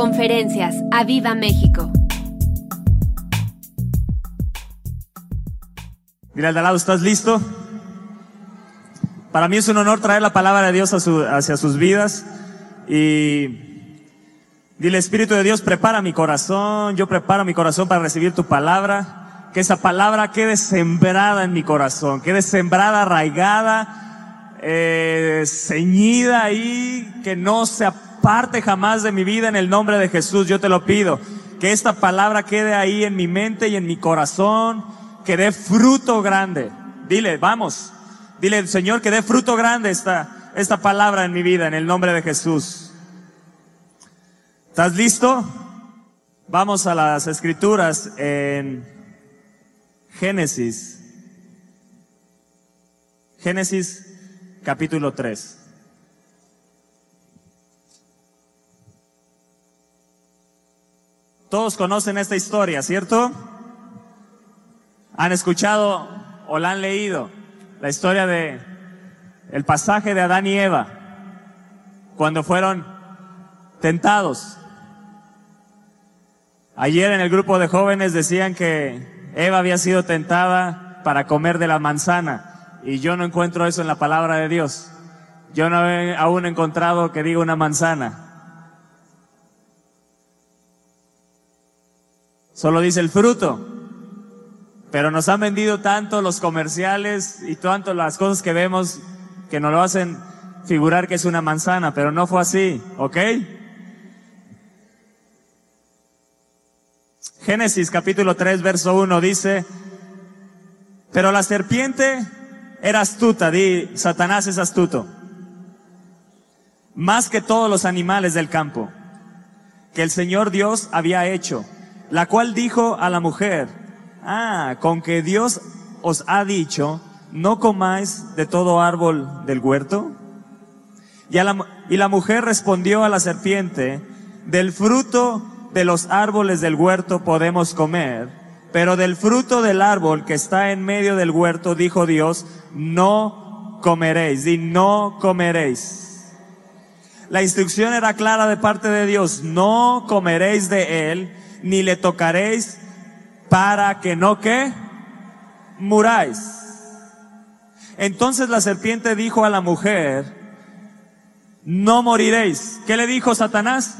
Conferencias. ¡A Viva México! Mira al de al lado, ¿estás listo? Para mí es un honor traer la palabra de Dios hacia sus vidas y dile Espíritu de Dios, prepara mi corazón, yo preparo mi corazón para recibir tu palabra, que esa palabra quede sembrada en mi corazón, quede sembrada, arraigada, eh, ceñida ahí, que no se aparte jamás de mi vida en el nombre de Jesús, yo te lo pido, que esta palabra quede ahí en mi mente y en mi corazón, que dé fruto grande. Dile, vamos. Dile, Señor, que dé fruto grande esta, esta palabra en mi vida, en el nombre de Jesús. ¿Estás listo? Vamos a las escrituras en Génesis. Génesis capítulo 3. Todos conocen esta historia, ¿cierto? Han escuchado o la han leído la historia de el pasaje de Adán y Eva cuando fueron tentados. Ayer en el grupo de jóvenes decían que Eva había sido tentada para comer de la manzana y yo no encuentro eso en la palabra de Dios. Yo no he aún encontrado que diga una manzana. Solo dice el fruto. Pero nos han vendido tanto los comerciales y tanto las cosas que vemos que nos lo hacen figurar que es una manzana, pero no fue así, ¿ok? Génesis capítulo 3, verso 1 dice, pero la serpiente era astuta, di, Satanás es astuto, más que todos los animales del campo, que el Señor Dios había hecho, la cual dijo a la mujer, ah, con que Dios os ha dicho, no comáis de todo árbol del huerto. Y, la, la mujer respondió a la serpiente, del fruto de los árboles del huerto podemos comer, pero del fruto del árbol que está en medio del huerto, dijo Dios, no comeréis, y no comeréis. La instrucción era clara de parte de Dios, no comeréis de él, ni le tocaréis para que no que muráis. Entonces la serpiente dijo a la mujer, no moriréis. ¿Qué le dijo Satanás?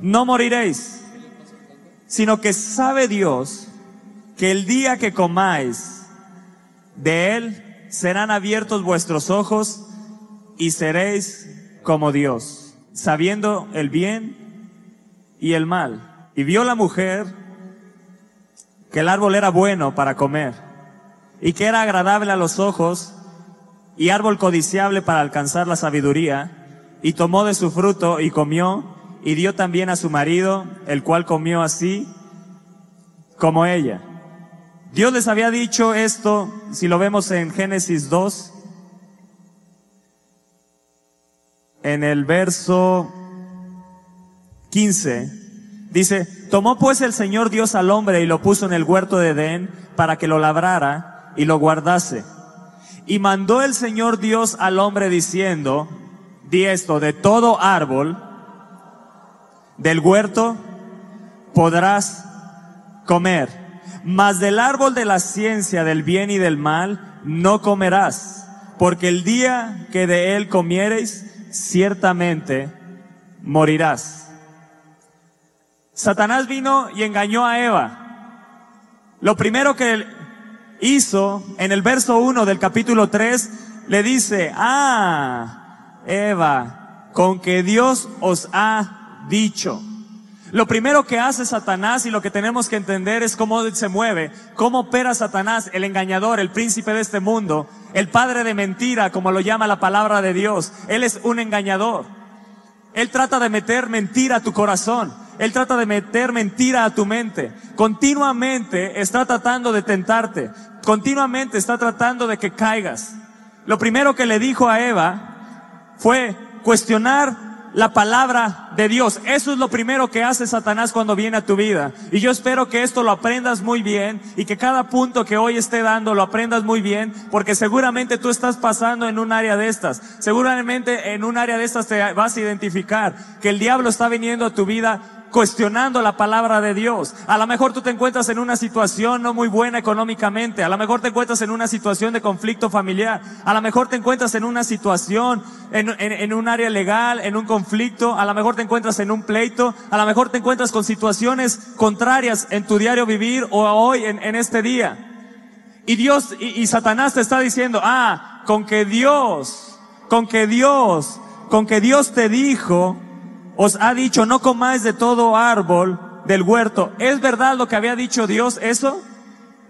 No moriréis, sino que sabe Dios que el día que comáis de él serán abiertos vuestros ojos y seréis como Dios, sabiendo el bien y el mal. Y vio la mujer que el árbol era bueno para comer y que era agradable a los ojos y árbol codiciable para alcanzar la sabiduría, y tomó de su fruto y comió, y dio también a su marido, el cual comió así como ella. Dios les había dicho esto, si lo vemos en Génesis 2, en el verso 15, dice, tomó pues el Señor Dios al hombre y lo puso en el huerto de Edén para que lo labrara y lo guardase. Y mandó el Señor Dios al hombre diciendo, di esto, de todo árbol del huerto podrás comer, mas del árbol de la ciencia del bien y del mal no comerás, porque el día que de él comiereis, ciertamente morirás. Satanás vino y engañó a Eva. Lo primero que hizo en el verso 1 del capítulo 3, le dice, ah, Eva, con que Dios os ha dicho. Lo primero que hace Satanás y lo que tenemos que entender es cómo se mueve, cómo opera Satanás, el engañador, el príncipe de este mundo, el padre de mentira, como lo llama la palabra de Dios. Él es un engañador. Él trata de meter mentira a tu corazón. Él trata de meter mentira a tu mente. Continuamente está tratando de tentarte. Continuamente está tratando de que caigas. Lo primero que le dijo a Eva fue cuestionar la palabra de Dios. Eso es lo primero que hace Satanás cuando viene a tu vida. Y yo espero que esto lo aprendas muy bien y que cada punto que hoy esté dando lo aprendas muy bien, porque seguramente tú estás pasando en un área de estas. Seguramente en un área de estas te vas a identificar que el diablo está viniendo a tu vida cuestionando la palabra de Dios. A lo mejor tú te encuentras en una situación no muy buena económicamente, a lo mejor te encuentras en una situación de conflicto familiar, a lo mejor te encuentras en una situación, en, en, un área legal, en un conflicto, a lo mejor te encuentras en un pleito, a lo mejor te encuentras con situaciones contrarias en tu diario vivir o hoy en, en este día. Y Dios y, y Satanás te está diciendo, ah, con que Dios, con que Dios, con que Dios te dijo, os ha dicho, no comáis de todo árbol del huerto. ¿Es verdad lo que había dicho Dios eso?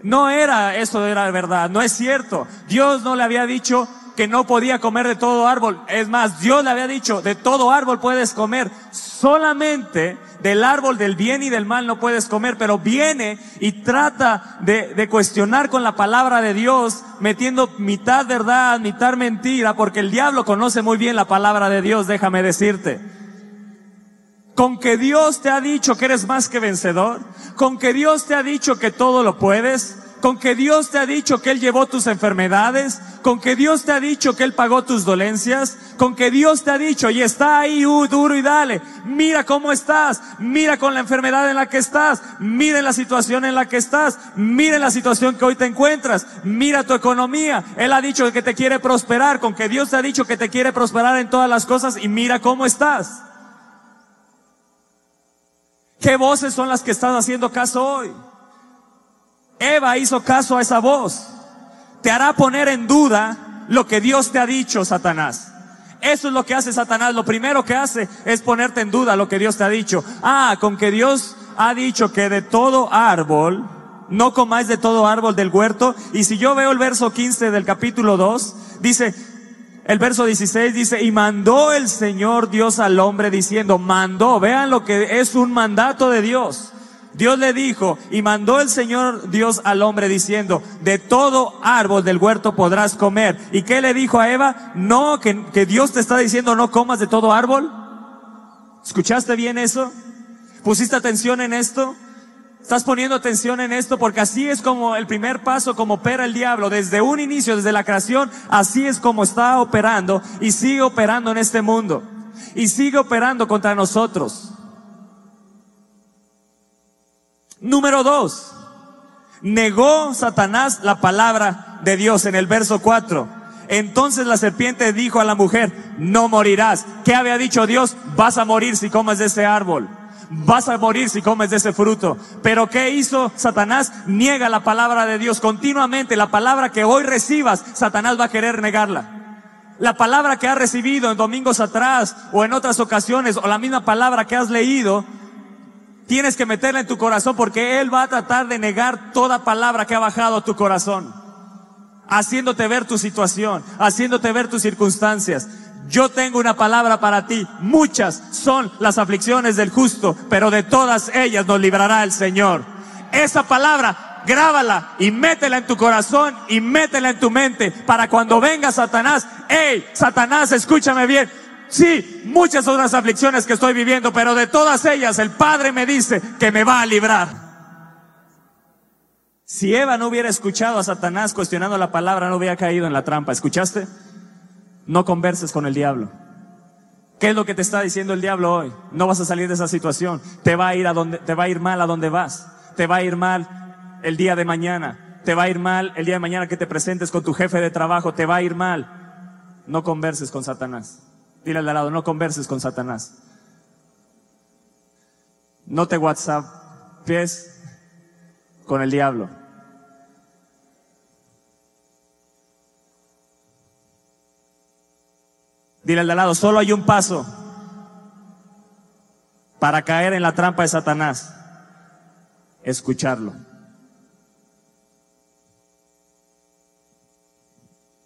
No era, eso era verdad, no es cierto. Dios no le había dicho que no podía comer de todo árbol. Es más, Dios le había dicho, de todo árbol puedes comer, solamente del árbol del bien y del mal no puedes comer, pero viene y trata de, de, cuestionar con la palabra de Dios, metiendo mitad verdad, mitad mentira, porque el diablo conoce muy bien la palabra de Dios, déjame decirte. Con que Dios te ha dicho que eres más que vencedor, con que Dios te ha dicho que todo lo puedes, con que Dios te ha dicho que Él llevó tus enfermedades, con que Dios te ha dicho que Él pagó tus dolencias, con que Dios te ha dicho y está ahí uh, duro y dale, mira cómo estás, mira con la enfermedad en la que estás, mira la situación en la que estás, mira la situación que hoy te encuentras, mira tu economía, Él ha dicho que te quiere prosperar, con que Dios te ha dicho que te quiere prosperar en todas las cosas y mira cómo estás. ¿Qué voces son las que estás haciendo caso hoy? Eva hizo caso a esa voz. Te hará poner en duda lo que Dios te ha dicho, Satanás. Eso es lo que hace Satanás. Lo primero que hace es ponerte en duda lo que Dios te ha dicho. Ah, con que Dios ha dicho que de todo árbol, no comáis de todo árbol del huerto. Y si yo veo el verso 15 del capítulo 2, dice, el verso 16 dice, y mandó el Señor Dios al hombre diciendo, mandó, vean lo que es un mandato de Dios. Dios le dijo, y mandó el Señor Dios al hombre diciendo, de todo árbol del huerto podrás comer. ¿Y qué le dijo a Eva? No, que, que Dios te está diciendo no comas de todo árbol. ¿Escuchaste bien eso? ¿Pusiste atención en esto? Estás poniendo atención en esto porque así es como el primer paso, como opera el diablo. Desde un inicio, desde la creación, así es como está operando y sigue operando en este mundo. Y sigue operando contra nosotros. Número dos. Negó Satanás la palabra de Dios en el verso 4. Entonces la serpiente dijo a la mujer, no morirás. ¿Qué había dicho Dios? Vas a morir si comes de ese árbol vas a morir si comes de ese fruto. Pero ¿qué hizo Satanás? Niega la palabra de Dios continuamente. La palabra que hoy recibas, Satanás va a querer negarla. La palabra que has recibido en domingos atrás o en otras ocasiones o la misma palabra que has leído, tienes que meterla en tu corazón porque Él va a tratar de negar toda palabra que ha bajado a tu corazón, haciéndote ver tu situación, haciéndote ver tus circunstancias. Yo tengo una palabra para ti. Muchas son las aflicciones del justo, pero de todas ellas nos librará el Señor. Esa palabra, grábala y métela en tu corazón y métela en tu mente para cuando venga Satanás. Hey, Satanás, escúchame bien. Sí, muchas son las aflicciones que estoy viviendo, pero de todas ellas el Padre me dice que me va a librar. Si Eva no hubiera escuchado a Satanás cuestionando la palabra, no hubiera caído en la trampa. ¿Escuchaste? No converses con el diablo. ¿Qué es lo que te está diciendo el diablo hoy? No vas a salir de esa situación. Te va a ir a donde, te va a ir mal a donde vas. Te va a ir mal el día de mañana. Te va a ir mal el día de mañana que te presentes con tu jefe de trabajo. Te va a ir mal. No converses con Satanás. Dile al lado, no converses con Satanás. No te WhatsApp pies con el diablo. Dile al de lado, solo hay un paso para caer en la trampa de Satanás. Escucharlo.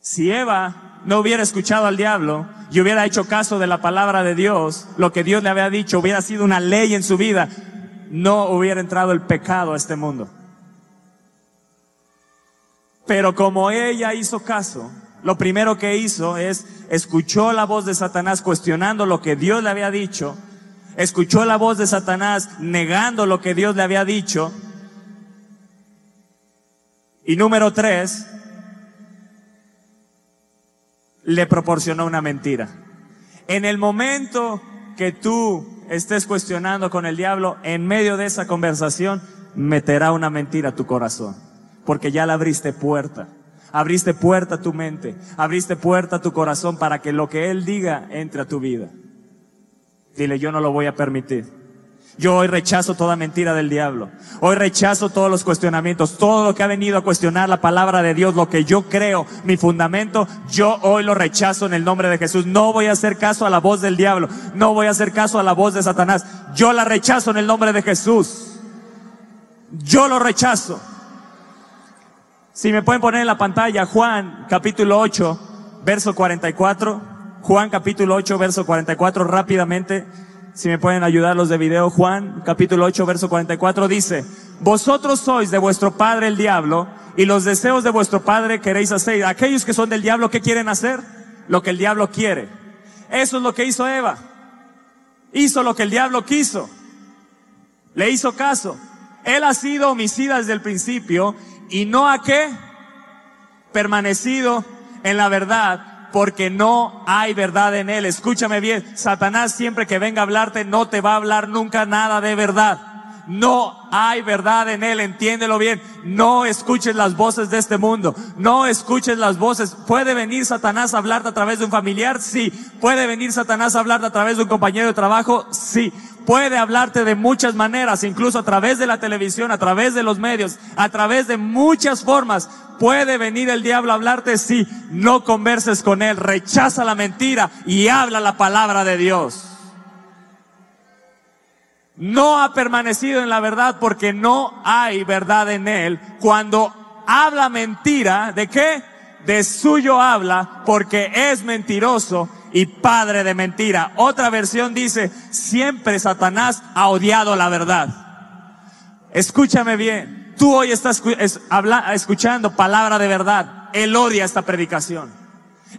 Si Eva no hubiera escuchado al diablo y hubiera hecho caso de la palabra de Dios, lo que Dios le había dicho hubiera sido una ley en su vida, no hubiera entrado el pecado a este mundo. Pero como ella hizo caso, lo primero que hizo es escuchó la voz de Satanás cuestionando lo que Dios le había dicho, escuchó la voz de Satanás negando lo que Dios le había dicho. Y número tres, le proporcionó una mentira. En el momento que tú estés cuestionando con el diablo, en medio de esa conversación, meterá una mentira a tu corazón, porque ya le abriste puerta. Abriste puerta a tu mente, abriste puerta a tu corazón para que lo que Él diga entre a tu vida. Dile, yo no lo voy a permitir. Yo hoy rechazo toda mentira del diablo. Hoy rechazo todos los cuestionamientos, todo lo que ha venido a cuestionar la palabra de Dios, lo que yo creo, mi fundamento, yo hoy lo rechazo en el nombre de Jesús. No voy a hacer caso a la voz del diablo, no voy a hacer caso a la voz de Satanás. Yo la rechazo en el nombre de Jesús. Yo lo rechazo. Si me pueden poner en la pantalla Juan capítulo 8, verso 44. Juan capítulo 8, verso 44 rápidamente. Si me pueden ayudar los de video, Juan capítulo 8, verso 44 dice, vosotros sois de vuestro padre el diablo y los deseos de vuestro padre queréis hacer. Aquellos que son del diablo, ¿qué quieren hacer? Lo que el diablo quiere. Eso es lo que hizo Eva. Hizo lo que el diablo quiso. Le hizo caso. Él ha sido homicida desde el principio y no a qué? Permanecido en la verdad porque no hay verdad en él. Escúchame bien, Satanás siempre que venga a hablarte no te va a hablar nunca nada de verdad. No hay verdad en él, entiéndelo bien. No escuches las voces de este mundo. No escuches las voces. ¿Puede venir Satanás a hablarte a través de un familiar? Sí. ¿Puede venir Satanás a hablarte a través de un compañero de trabajo? Sí puede hablarte de muchas maneras, incluso a través de la televisión, a través de los medios, a través de muchas formas. Puede venir el diablo a hablarte si no converses con él, rechaza la mentira y habla la palabra de Dios. No ha permanecido en la verdad porque no hay verdad en él. Cuando habla mentira, ¿de qué? De suyo habla porque es mentiroso y padre de mentira. Otra versión dice, siempre Satanás ha odiado la verdad. Escúchame bien, tú hoy estás escuchando palabra de verdad. Él odia esta predicación.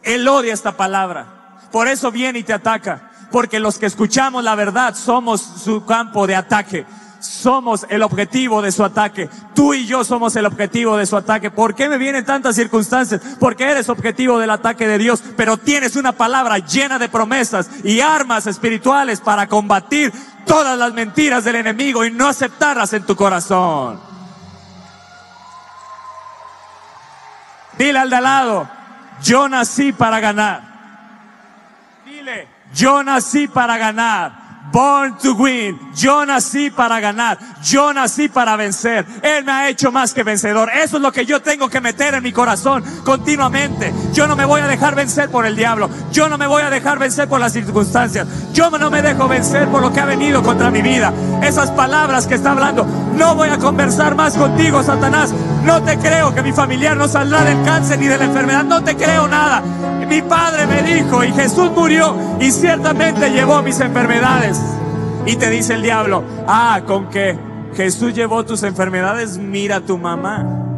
Él odia esta palabra. Por eso viene y te ataca. Porque los que escuchamos la verdad somos su campo de ataque somos el objetivo de su ataque. Tú y yo somos el objetivo de su ataque. ¿Por qué me vienen tantas circunstancias? Porque eres objetivo del ataque de Dios, pero tienes una palabra llena de promesas y armas espirituales para combatir todas las mentiras del enemigo y no aceptarlas en tu corazón. Dile al de lado, yo nací para ganar. Yo nací para ganar. Born to win. Yo nací para ganar. Yo nací para vencer. Él me ha hecho más que vencedor. Eso es lo que yo tengo que meter en mi corazón continuamente. Yo no me voy a dejar vencer por el diablo. Yo no me voy a dejar vencer por las circunstancias. Yo no me dejo vencer por lo que ha venido contra mi vida. Esas palabras que está hablando. No voy a conversar más contigo, Satanás. No te creo que mi familiar no saldrá del cáncer ni de la enfermedad. No te creo nada. Mi padre me dijo y Jesús murió y ciertamente llevó mis enfermedades. Y te dice el diablo, ah, con que Jesús llevó tus enfermedades, mira a tu mamá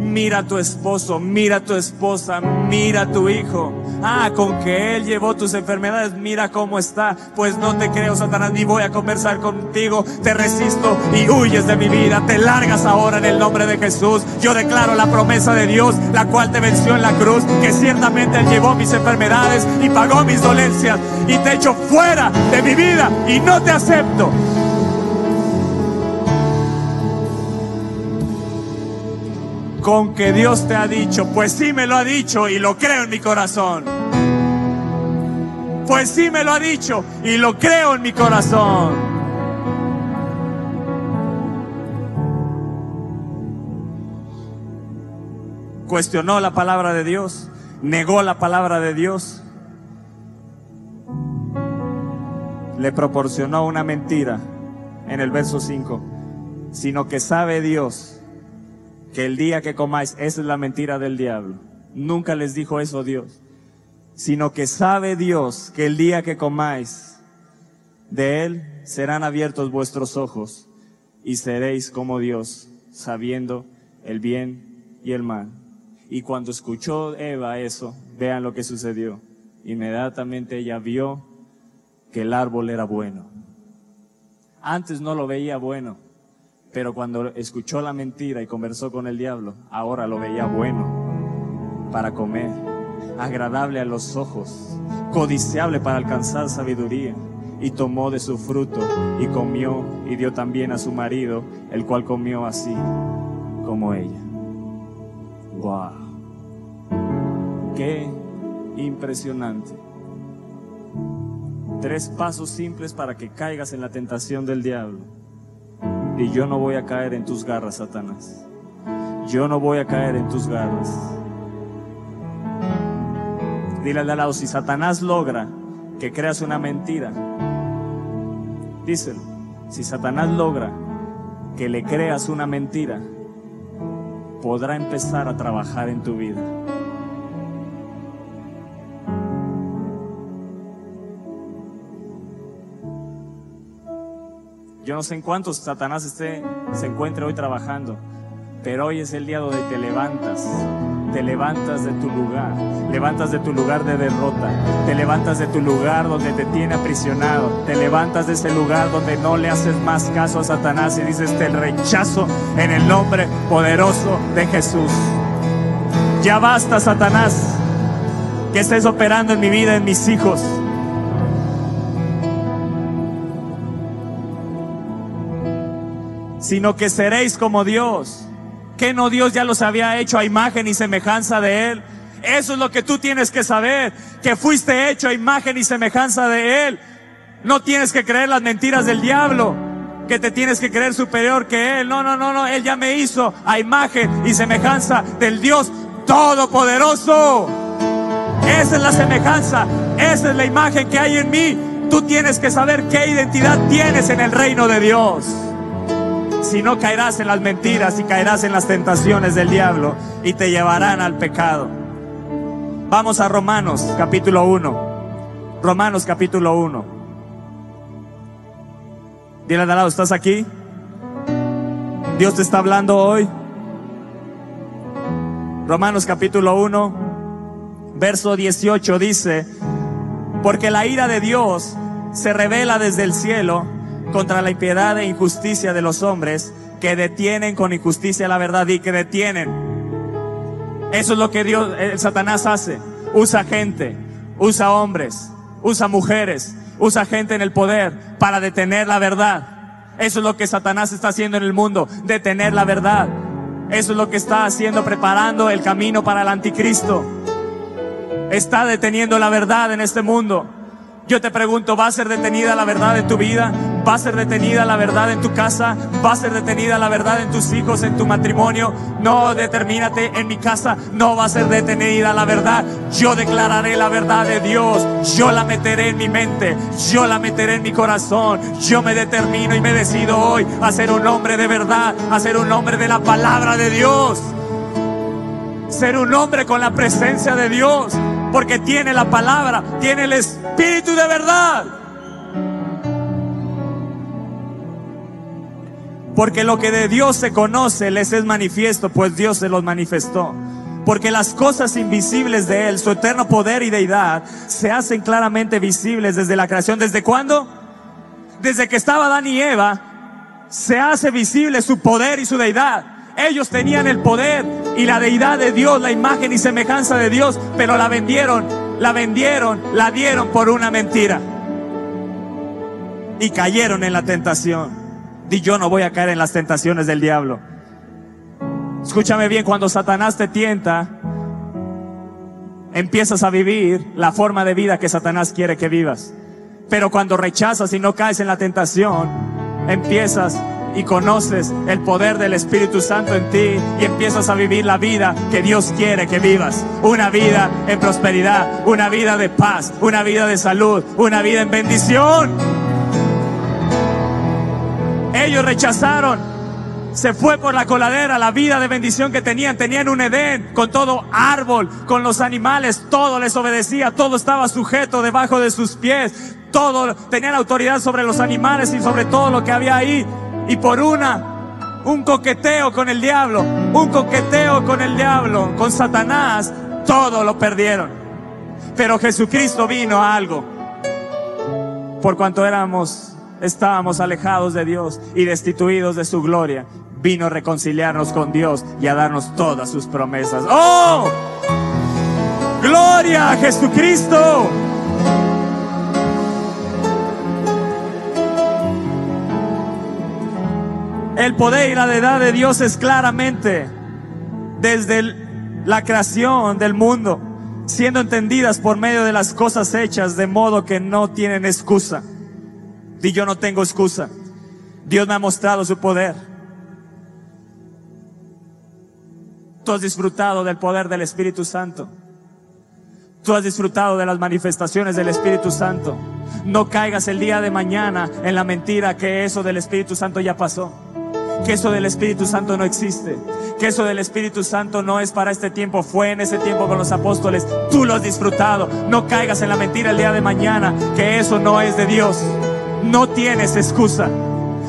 mira a tu esposo, mira a tu esposa, mira a tu hijo. Ah, con que Él llevó tus enfermedades, mira cómo está. Pues no te creo, Satanás, ni voy a conversar contigo. Te resisto y huyes de mi vida. Te largas ahora en el nombre de Jesús. Yo declaro la promesa de Dios, la cual te venció en la cruz, que ciertamente Él llevó mis enfermedades y pagó mis dolencias. Y te echo fuera de mi vida y no te acepto. Con que Dios te ha dicho, pues sí me lo ha dicho y lo creo en mi corazón. Pues sí me lo ha dicho y lo creo en mi corazón. Cuestionó la palabra de Dios, negó la palabra de Dios, le proporcionó una mentira en el verso 5, sino que sabe Dios que el día que comáis, esa es la mentira del diablo. Nunca les dijo eso Dios, sino que sabe Dios que el día que comáis de él serán abiertos vuestros ojos y seréis como Dios, sabiendo el bien y el mal. Y cuando escuchó Eva eso, vean lo que sucedió. Inmediatamente ella vio que el árbol era bueno. Antes no lo veía bueno, pero cuando escuchó la mentira y conversó con el diablo, ahora lo veía bueno para comer, agradable a los ojos, codiciable para alcanzar sabiduría. Y tomó de su fruto y comió y dio también a su marido, el cual comió así como ella. ¡Wow! ¡Qué impresionante! Tres pasos simples para que caigas en la tentación del diablo. Y yo no voy a caer en tus garras, Satanás. Yo no voy a caer en tus garras. Dile al lado, si Satanás logra que creas una mentira, díselo, si Satanás logra que le creas una mentira, podrá empezar a trabajar en tu vida. Yo no sé en cuántos Satanás esté, se encuentre hoy trabajando, pero hoy es el día donde te levantas, te levantas de tu lugar, levantas de tu lugar de derrota, te levantas de tu lugar donde te tiene aprisionado, te levantas de ese lugar donde no le haces más caso a Satanás y dices, te rechazo en el nombre poderoso de Jesús. Ya basta, Satanás, que estés operando en mi vida, en mis hijos. Sino que seréis como Dios que no Dios ya los había hecho a imagen y semejanza de Él. Eso es lo que tú tienes que saber, que fuiste hecho a imagen y semejanza de Él. No tienes que creer las mentiras del diablo, que te tienes que creer superior que Él. No, no, no, no, Él ya me hizo a imagen y semejanza del Dios Todopoderoso. Esa es la semejanza, esa es la imagen que hay en mí. Tú tienes que saber qué identidad tienes en el reino de Dios si no caerás en las mentiras y caerás en las tentaciones del diablo y te llevarán al pecado. Vamos a Romanos capítulo 1. Romanos capítulo 1. Dile al lado, ¿estás aquí? Dios te está hablando hoy. Romanos capítulo 1, verso 18 dice, porque la ira de Dios se revela desde el cielo contra la impiedad e injusticia de los hombres que detienen con injusticia la verdad y que detienen. Eso es lo que Dios, el Satanás hace. Usa gente, usa hombres, usa mujeres, usa gente en el poder para detener la verdad. Eso es lo que Satanás está haciendo en el mundo, detener la verdad. Eso es lo que está haciendo, preparando el camino para el anticristo. Está deteniendo la verdad en este mundo. Yo te pregunto, ¿va a ser detenida la verdad en tu vida? ¿Va a ser detenida la verdad en tu casa? ¿Va a ser detenida la verdad en tus hijos, en tu matrimonio? No, determínate en mi casa, no va a ser detenida la verdad. Yo declararé la verdad de Dios. Yo la meteré en mi mente, yo la meteré en mi corazón. Yo me determino y me decido hoy a ser un hombre de verdad, a ser un hombre de la palabra de Dios. Ser un hombre con la presencia de Dios porque tiene la palabra, tiene el espíritu de verdad. Porque lo que de Dios se conoce les es manifiesto, pues Dios se los manifestó. Porque las cosas invisibles de Él, su eterno poder y deidad, se hacen claramente visibles desde la creación. ¿Desde cuándo? Desde que estaba Adán y Eva, se hace visible su poder y su deidad. Ellos tenían el poder y la deidad de Dios, la imagen y semejanza de Dios, pero la vendieron, la vendieron, la dieron por una mentira. Y cayeron en la tentación. Di yo no voy a caer en las tentaciones del diablo. Escúchame bien, cuando Satanás te tienta, empiezas a vivir la forma de vida que Satanás quiere que vivas. Pero cuando rechazas y no caes en la tentación, empiezas y conoces el poder del Espíritu Santo en ti y empiezas a vivir la vida que Dios quiere que vivas. Una vida en prosperidad, una vida de paz, una vida de salud, una vida en bendición. Ellos rechazaron. Se fue por la coladera la vida de bendición que tenían. Tenían un Edén con todo árbol, con los animales, todo les obedecía, todo estaba sujeto debajo de sus pies, todo tenían autoridad sobre los animales y sobre todo lo que había ahí y por una un coqueteo con el diablo, un coqueteo con el diablo, con Satanás, todo lo perdieron. Pero Jesucristo vino a algo. Por cuanto éramos, estábamos alejados de Dios y destituidos de su gloria, vino a reconciliarnos con Dios y a darnos todas sus promesas. ¡Oh! ¡Gloria a Jesucristo! El poder y la deidad de Dios es claramente desde la creación del mundo, siendo entendidas por medio de las cosas hechas, de modo que no tienen excusa. Y yo no tengo excusa. Dios me ha mostrado su poder. Tú has disfrutado del poder del Espíritu Santo. Tú has disfrutado de las manifestaciones del Espíritu Santo. No caigas el día de mañana en la mentira que eso del Espíritu Santo ya pasó que eso del Espíritu Santo no existe, que eso del Espíritu Santo no es para este tiempo, fue en ese tiempo con los apóstoles, tú lo has disfrutado, no caigas en la mentira el día de mañana, que eso no es de Dios, no tienes excusa,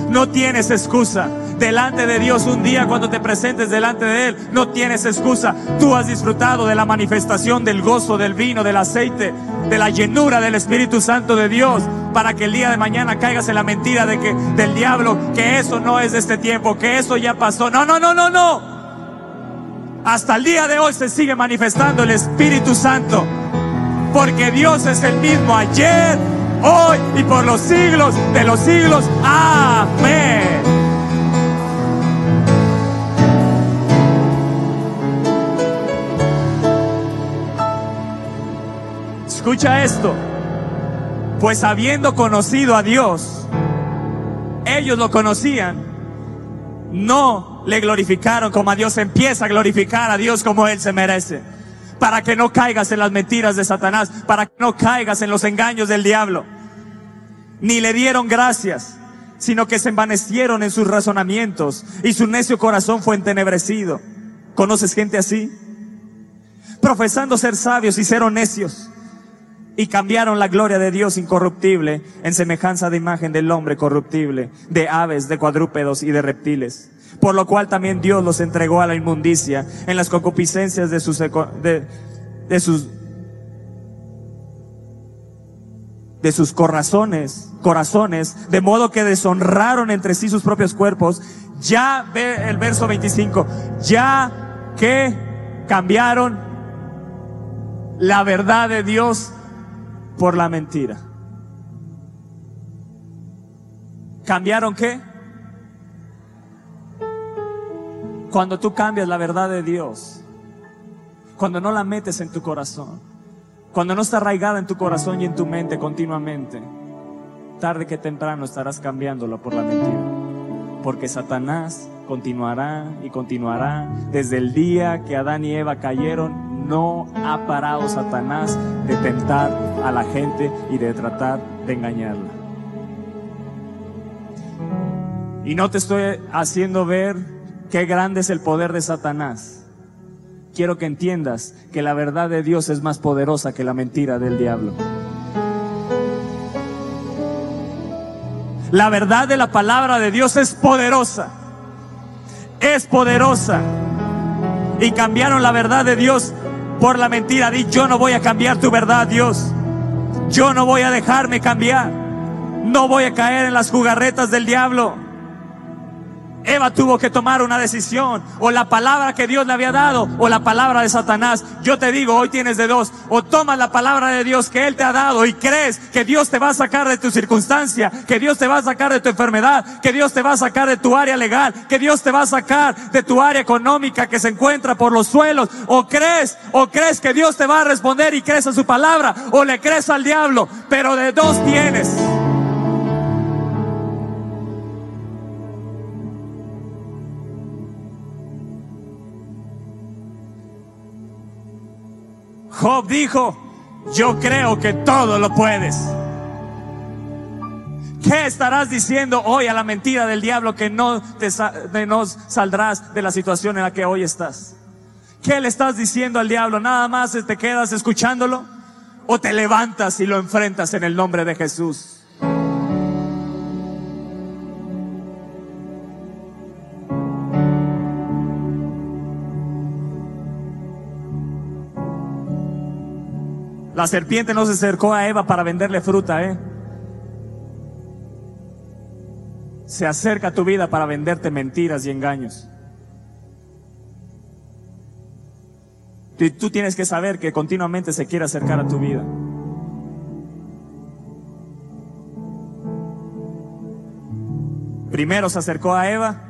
no tienes excusa. Delante de Dios un día cuando te presentes delante de Él, no tienes excusa. Tú has disfrutado de la manifestación del gozo, del vino, del aceite, de la llenura del Espíritu Santo de Dios para que el día de mañana caigas en la mentira de que del diablo que eso no es de este tiempo, que eso ya pasó. No, no, no, no, no. Hasta el día de hoy se sigue manifestando el Espíritu Santo, porque Dios es el mismo ayer, hoy y por los siglos de los siglos. Amén. Escucha esto. Pues habiendo conocido a Dios, ellos lo conocían, no le glorificaron como a Dios, empieza a glorificar a Dios como Él se merece. Para que no caigas en las mentiras de Satanás, para que no caigas en los engaños del diablo. Ni le dieron gracias, sino que se envanecieron en sus razonamientos y su necio corazón fue entenebrecido. ¿Conoces gente así? Profesando ser sabios y ser necios y cambiaron la gloria de Dios incorruptible en semejanza de imagen del hombre corruptible, de aves, de cuadrúpedos y de reptiles. Por lo cual también Dios los entregó a la inmundicia en las concupiscencias de sus, de, sus, de sus corazones, corazones, de modo que deshonraron entre sí sus propios cuerpos. Ya ve el verso 25, ya que cambiaron la verdad de Dios por la mentira. ¿Cambiaron qué? Cuando tú cambias la verdad de Dios, cuando no la metes en tu corazón, cuando no está arraigada en tu corazón y en tu mente continuamente, tarde que temprano estarás cambiándolo por la mentira. Porque Satanás continuará y continuará desde el día que Adán y Eva cayeron no ha parado Satanás de tentar a la gente y de tratar de engañarla. Y no te estoy haciendo ver qué grande es el poder de Satanás. Quiero que entiendas que la verdad de Dios es más poderosa que la mentira del diablo. La verdad de la palabra de Dios es poderosa. Es poderosa. Y cambiaron la verdad de Dios por la mentira. Di, yo no voy a cambiar tu verdad, Dios. Yo no voy a dejarme cambiar. No voy a caer en las jugarretas del diablo. Eva tuvo que tomar una decisión, o la palabra que Dios le había dado, o la palabra de Satanás. Yo te digo, hoy tienes de dos, o tomas la palabra de Dios que Él te ha dado y crees que Dios te va a sacar de tu circunstancia, que Dios te va a sacar de tu enfermedad, que Dios te va a sacar de tu área legal, que Dios te va a sacar de tu área económica que se encuentra por los suelos, o crees, o crees que Dios te va a responder y crees a su palabra, o le crees al diablo, pero de dos tienes. Job dijo, yo creo que todo lo puedes. ¿Qué estarás diciendo hoy a la mentira del diablo que no te saldrás de la situación en la que hoy estás? ¿Qué le estás diciendo al diablo? ¿Nada más te quedas escuchándolo? ¿O te levantas y lo enfrentas en el nombre de Jesús? La serpiente no se acercó a Eva para venderle fruta, ¿eh? Se acerca a tu vida para venderte mentiras y engaños. Y tú tienes que saber que continuamente se quiere acercar a tu vida. Primero se acercó a Eva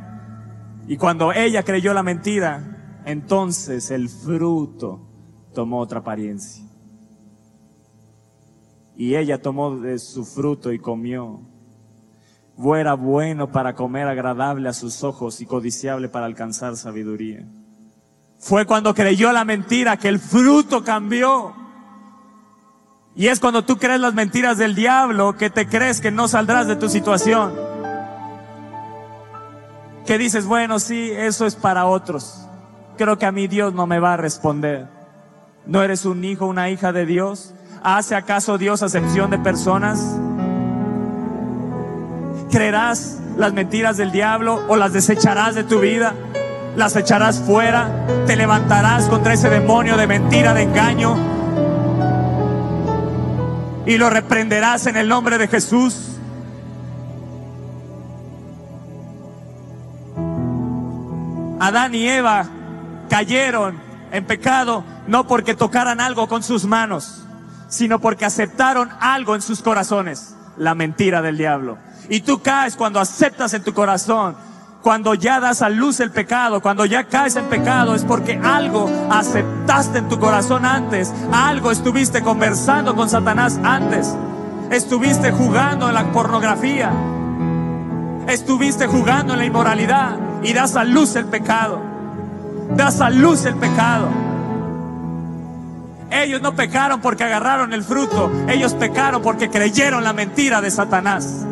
y cuando ella creyó la mentira, entonces el fruto tomó otra apariencia. Y ella tomó de su fruto y comió. Fuera bueno para comer, agradable a sus ojos y codiciable para alcanzar sabiduría. Fue cuando creyó la mentira que el fruto cambió. Y es cuando tú crees las mentiras del diablo que te crees que no saldrás de tu situación que dices, bueno, sí, eso es para otros. Creo que a mí Dios no me va a responder. ¿No eres un hijo, una hija de Dios? ¿Hace acaso Dios acepción de personas? ¿Creerás las mentiras del diablo o las desecharás de tu vida? ¿Las echarás fuera? ¿Te levantarás contra ese demonio de mentira, de engaño? Y lo reprenderás en el nombre de Jesús. Adán y Eva cayeron en pecado no porque tocaran algo con sus manos, sino porque aceptaron algo en sus corazones, la mentira del diablo. Y tú caes cuando aceptas en tu corazón, cuando ya das a luz el pecado, cuando ya caes en pecado, es porque algo aceptaste en tu corazón antes, algo estuviste conversando con Satanás antes, estuviste jugando en la pornografía, estuviste jugando en la inmoralidad, y das a luz el pecado. Das a luz el pecado. Ellos no pecaron porque agarraron el fruto, ellos pecaron porque creyeron la mentira de Satanás.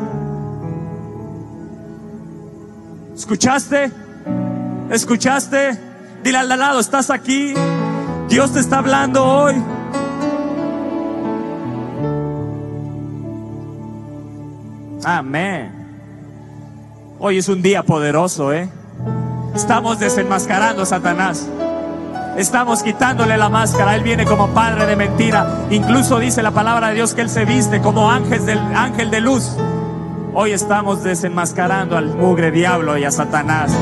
¿Escuchaste? ¿Escuchaste? Dile al lado, estás aquí. Dios te está hablando hoy. Amén. Hoy es un día poderoso, ¿eh? Estamos desenmascarando a Satanás. Estamos quitándole la máscara. Él viene como padre de mentira. Incluso dice la palabra de Dios que Él se viste como ángel, del, ángel de luz. Hoy estamos desenmascarando al mugre diablo y a Satanás.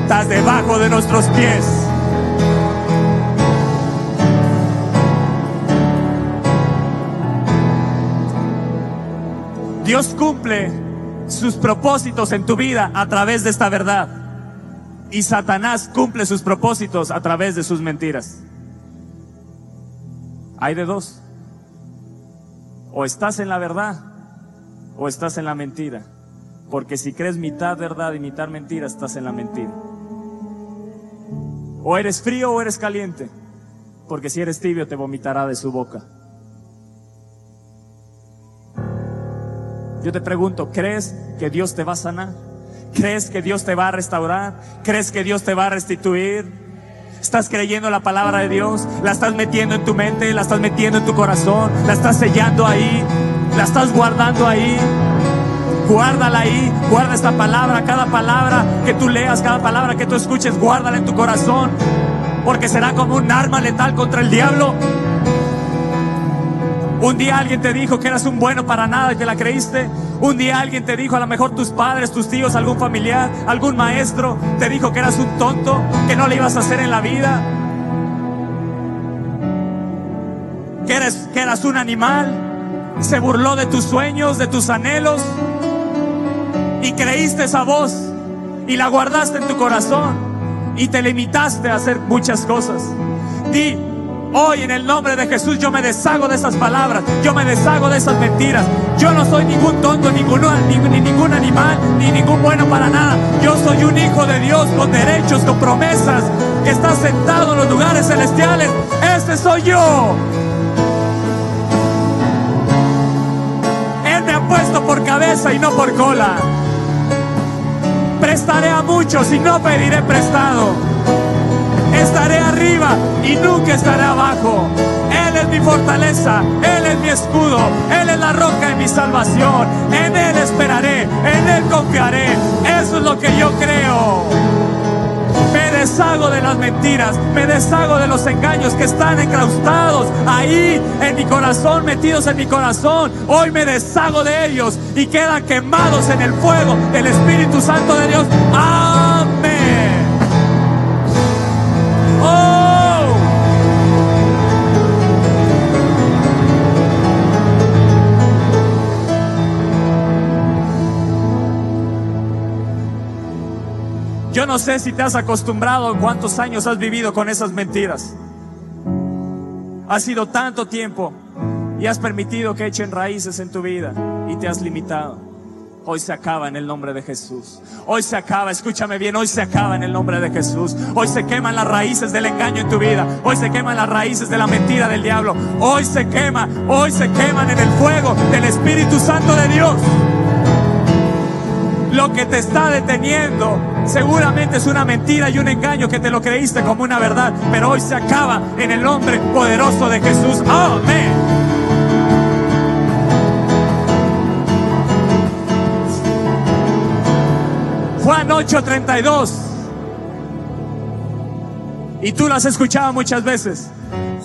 Estás debajo de nuestros pies. Dios cumple sus propósitos en tu vida a través de esta verdad. Y Satanás cumple sus propósitos a través de sus mentiras. Hay de dos. O estás en la verdad o estás en la mentira. Porque si crees mitad verdad y mitad mentira, estás en la mentira. O eres frío o eres caliente. Porque si eres tibio te vomitará de su boca. Yo te pregunto, ¿crees que Dios te va a sanar? ¿Crees que Dios te va a restaurar? ¿Crees que Dios te va a restituir? ¿Estás creyendo la palabra de Dios? ¿La estás metiendo en tu mente? ¿La estás metiendo en tu corazón? ¿La estás sellando ahí? ¿La estás guardando ahí? Guárdala ahí, guarda esta palabra, cada palabra que tú leas, cada palabra que tú escuches, guárdala en tu corazón, porque será como un arma letal contra el diablo. Un día alguien te dijo que eras un bueno para nada y te la creíste. Un día alguien te dijo, a lo mejor tus padres, tus tíos, algún familiar, algún maestro, te dijo que eras un tonto, que no le ibas a hacer en la vida. Que que eras un animal. Se burló de tus sueños, de tus anhelos. Y creíste esa voz y la guardaste en tu corazón y te limitaste a hacer muchas cosas. Di, Hoy en el nombre de Jesús yo me deshago de esas palabras, yo me deshago de esas mentiras. Yo no soy ningún tonto, ningún, ni, ni ningún animal, ni ningún bueno para nada. Yo soy un hijo de Dios con derechos, con promesas, que está sentado en los lugares celestiales. Ese soy yo. Él me ha puesto por cabeza y no por cola. Prestaré a muchos y no pediré prestado estaré arriba y nunca estaré abajo. Él es mi fortaleza, Él es mi escudo, Él es la roca de mi salvación. En Él esperaré, en Él confiaré. Eso es lo que yo creo. Me deshago de las mentiras, me deshago de los engaños que están encraustados ahí en mi corazón, metidos en mi corazón. Hoy me deshago de ellos y quedan quemados en el fuego del Espíritu Santo de Dios. Amén. Yo no sé si te has acostumbrado, cuántos años has vivido con esas mentiras. Ha sido tanto tiempo y has permitido que echen raíces en tu vida y te has limitado. Hoy se acaba en el nombre de Jesús. Hoy se acaba, escúchame bien, hoy se acaba en el nombre de Jesús. Hoy se queman las raíces del engaño en tu vida. Hoy se queman las raíces de la mentira del diablo. Hoy se quema, hoy se queman en el fuego del Espíritu Santo de Dios. Lo que te está deteniendo seguramente es una mentira y un engaño que te lo creíste como una verdad, pero hoy se acaba en el nombre poderoso de Jesús. Amén. Juan 8:32. Y tú lo has escuchado muchas veces.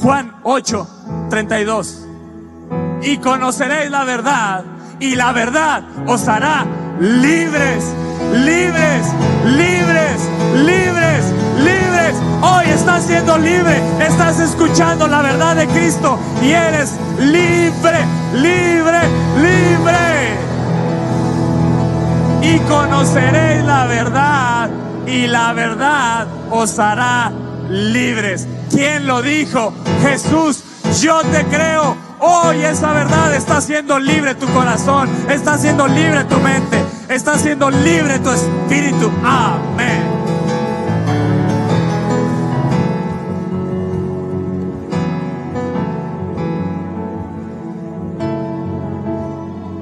Juan 8:32. Y conoceréis la verdad y la verdad os hará libres, libres, libres, libres, libres. Hoy estás siendo libre, estás escuchando la verdad de Cristo y eres libre, libre, libre. Y conoceréis la verdad y la verdad os hará libres. ¿Quién lo dijo? Jesús, yo te creo. Hoy esa verdad está siendo libre tu corazón, está siendo libre tu mente, está siendo libre tu espíritu. Amén.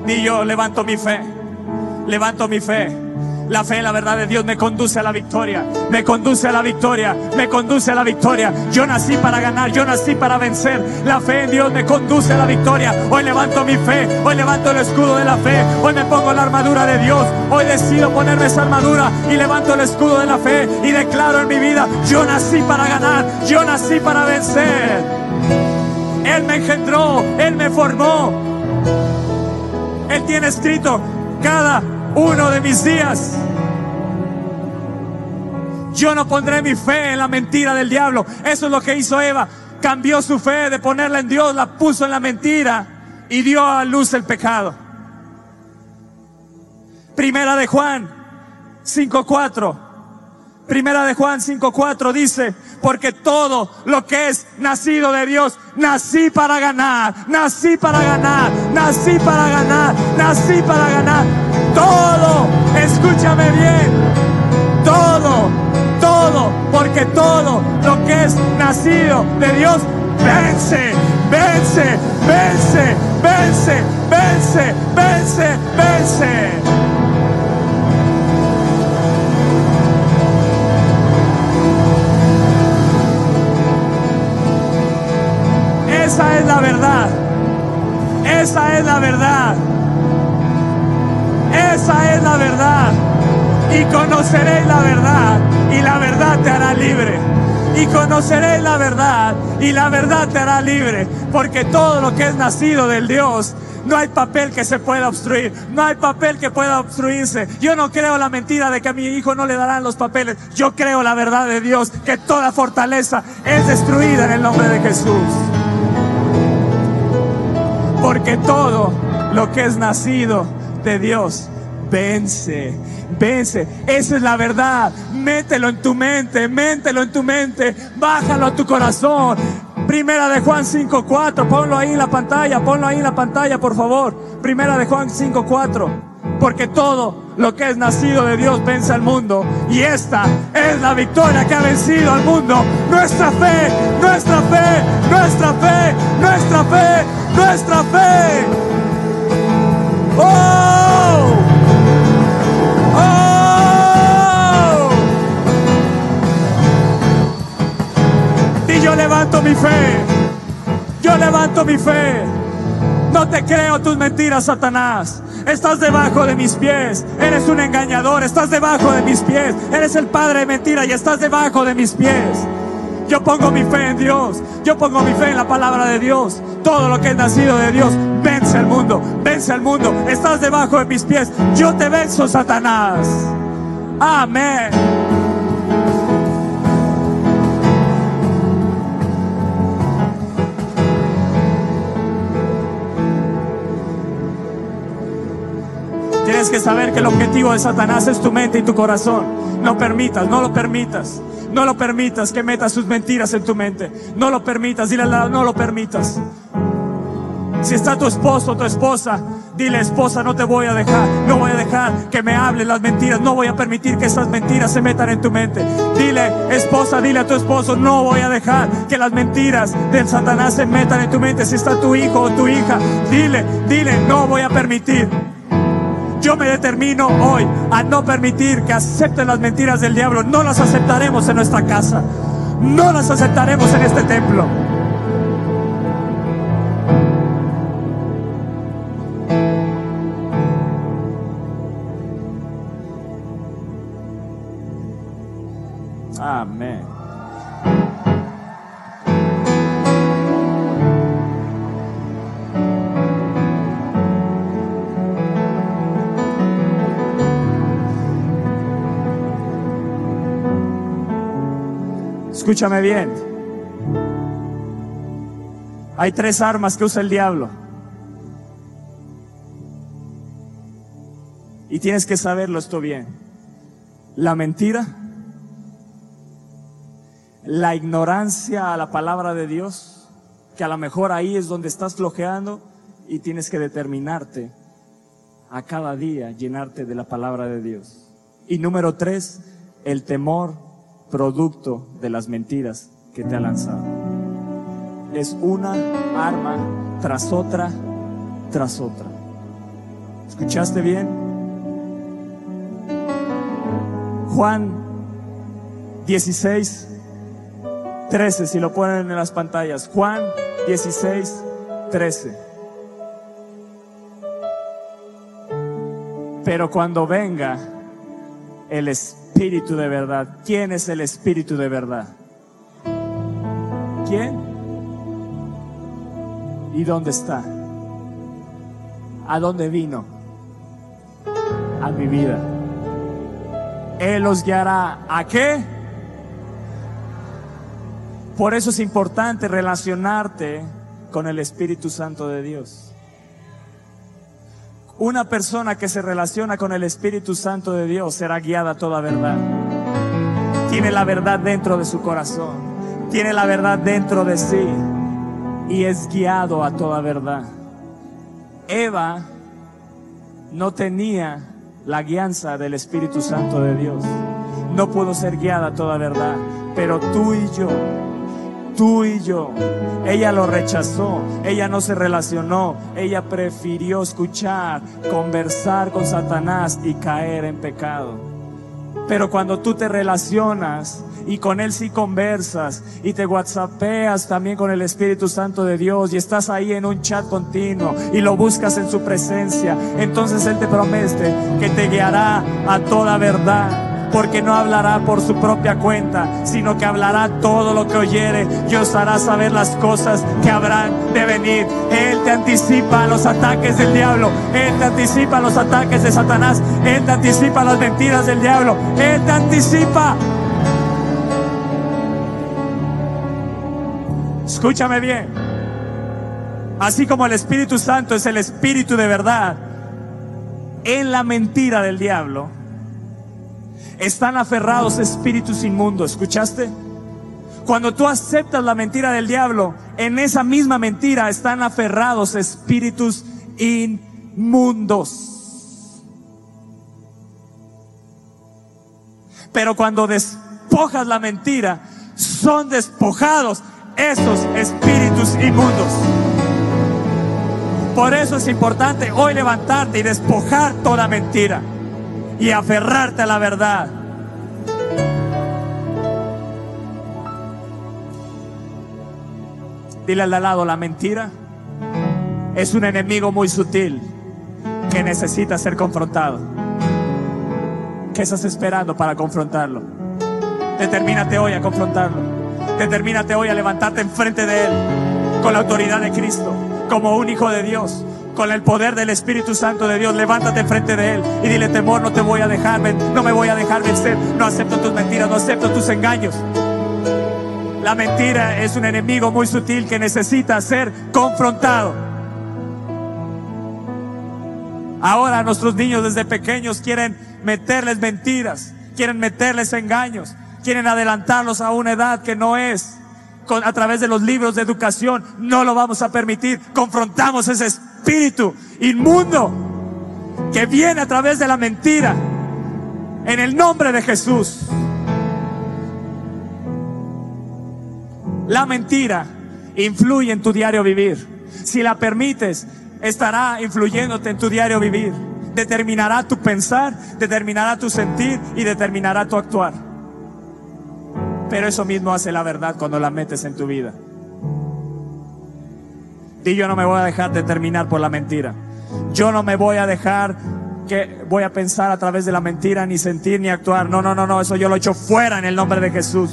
Y yo levanto mi fe, levanto mi fe. La fe en la verdad de Dios me conduce a la victoria, me conduce a la victoria, me conduce a la victoria. Yo nací para ganar, yo nací para vencer. La fe en Dios me conduce a la victoria. Hoy levanto mi fe, hoy levanto el escudo de la fe, hoy me pongo la armadura de Dios. Hoy decido ponerme esa armadura y levanto el escudo de la fe y declaro en mi vida, yo nací para ganar, yo nací para vencer. Él me engendró, Él me formó. Él tiene escrito cada uno de mis días. Yo no pondré mi fe en la mentira del diablo. Eso es lo que hizo Eva. Cambió su fe de ponerla en Dios, la puso en la mentira y dio a luz el pecado. Primera de Juan 5.4. Primera de Juan 5.4 dice, porque todo lo que es nacido de Dios, nací para ganar, nací para ganar, nací para ganar, nací para ganar. Todo, escúchame bien, todo, porque todo lo que es nacido de Dios, vence, vence, vence, vence, vence, vence, vence. Esa es la verdad. Esa es la verdad. Esa es la verdad. Y conoceréis la verdad. Y la verdad te hará libre. Y conoceréis la verdad. Y la verdad te hará libre. Porque todo lo que es nacido del Dios. No hay papel que se pueda obstruir. No hay papel que pueda obstruirse. Yo no creo la mentira de que a mi hijo no le darán los papeles. Yo creo la verdad de Dios. Que toda fortaleza es destruida en el nombre de Jesús porque todo lo que es nacido de Dios vence, vence. Esa es la verdad. Mételo en tu mente, mételo en tu mente, bájalo a tu corazón. Primera de Juan 5.4, ponlo ahí en la pantalla, ponlo ahí en la pantalla, por favor. Primera de Juan 5.4, porque todo lo que es nacido de Dios vence al mundo. Y esta es la victoria que ha vencido al mundo. Nuestra fe, nuestra fe, nuestra fe, nuestra fe, nuestra fe. ¡Oh! Yo levanto mi fe. Yo levanto mi fe. No te creo tus mentiras, Satanás. Estás debajo de mis pies. Eres un engañador. Estás debajo de mis pies. Eres el padre de mentira y estás debajo de mis pies. Yo pongo mi fe en Dios. Yo pongo mi fe en la palabra de Dios. Todo lo que es nacido de Dios vence al mundo. Vence al mundo. Estás debajo de mis pies. Yo te venzo, Satanás. Amén. Tienes que saber que el objetivo de Satanás es tu mente y tu corazón. No permitas, no lo permitas. No lo permitas que meta sus mentiras en tu mente. No lo permitas, dile al lado, no lo permitas. Si está tu esposo o tu esposa, dile esposa, no te voy a dejar, no voy a dejar que me hablen las mentiras, no voy a permitir que esas mentiras se metan en tu mente. Dile esposa, dile a tu esposo, no voy a dejar que las mentiras del Satanás se metan en tu mente. Si está tu hijo o tu hija, dile, dile, no voy a permitir. Yo me determino hoy a no permitir que acepten las mentiras del diablo. No las aceptaremos en nuestra casa. No las aceptaremos en este templo. Amén. Escúchame bien. Hay tres armas que usa el diablo. Y tienes que saberlo esto bien. La mentira, la ignorancia a la palabra de Dios, que a lo mejor ahí es donde estás flojeando y tienes que determinarte a cada día llenarte de la palabra de Dios. Y número tres, el temor producto de las mentiras que te ha lanzado. Es una arma tras otra, tras otra. ¿Escuchaste bien? Juan 16, 13, si lo ponen en las pantallas. Juan 16, 13. Pero cuando venga el Espíritu de verdad, ¿quién es el Espíritu de verdad? ¿Quién? ¿Y dónde está? ¿A dónde vino? A mi vida. Él los guiará. ¿A qué? Por eso es importante relacionarte con el Espíritu Santo de Dios. Una persona que se relaciona con el Espíritu Santo de Dios será guiada a toda verdad. Tiene la verdad dentro de su corazón. Tiene la verdad dentro de sí. Y es guiado a toda verdad. Eva no tenía la guianza del Espíritu Santo de Dios. No pudo ser guiada a toda verdad. Pero tú y yo tú y yo. Ella lo rechazó, ella no se relacionó, ella prefirió escuchar, conversar con Satanás y caer en pecado. Pero cuando tú te relacionas y con Él sí conversas y te whatsappeas también con el Espíritu Santo de Dios y estás ahí en un chat continuo y lo buscas en su presencia, entonces Él te promete que te guiará a toda verdad porque no hablará por su propia cuenta, sino que hablará todo lo que oyere y os hará saber las cosas que habrán de venir. Él te anticipa los ataques del diablo, Él te anticipa los ataques de Satanás, Él te anticipa las mentiras del diablo, Él te anticipa. Escúchame bien. Así como el Espíritu Santo es el Espíritu de verdad, en la mentira del diablo, están aferrados espíritus inmundos. ¿Escuchaste? Cuando tú aceptas la mentira del diablo, en esa misma mentira están aferrados espíritus inmundos. Pero cuando despojas la mentira, son despojados esos espíritus inmundos. Por eso es importante hoy levantarte y despojar toda mentira y aferrarte a la verdad. Dile al lado la mentira es un enemigo muy sutil que necesita ser confrontado. ¿Qué estás esperando para confrontarlo? Determínate hoy a confrontarlo. Determínate hoy a levantarte enfrente de Él con la autoridad de Cristo, como un hijo de Dios, con el poder del Espíritu Santo de Dios. Levántate enfrente de Él y dile, temor, no te voy a dejar, no me voy a dejar vencer, no acepto tus mentiras, no acepto tus engaños. La mentira es un enemigo muy sutil que necesita ser confrontado. Ahora nuestros niños desde pequeños quieren meterles mentiras, quieren meterles engaños, quieren adelantarlos a una edad que no es. a través de los libros de educación no lo vamos a permitir. Confrontamos ese espíritu inmundo que viene a través de la mentira. En el nombre de Jesús. La mentira influye en tu diario vivir. Si la permites, estará influyéndote en tu diario vivir. Determinará tu pensar, determinará tu sentir y determinará tu actuar. Pero eso mismo hace la verdad cuando la metes en tu vida. Y yo no me voy a dejar determinar por la mentira. Yo no me voy a dejar que voy a pensar a través de la mentira, ni sentir, ni actuar. No, no, no, no, eso yo lo echo fuera en el nombre de Jesús.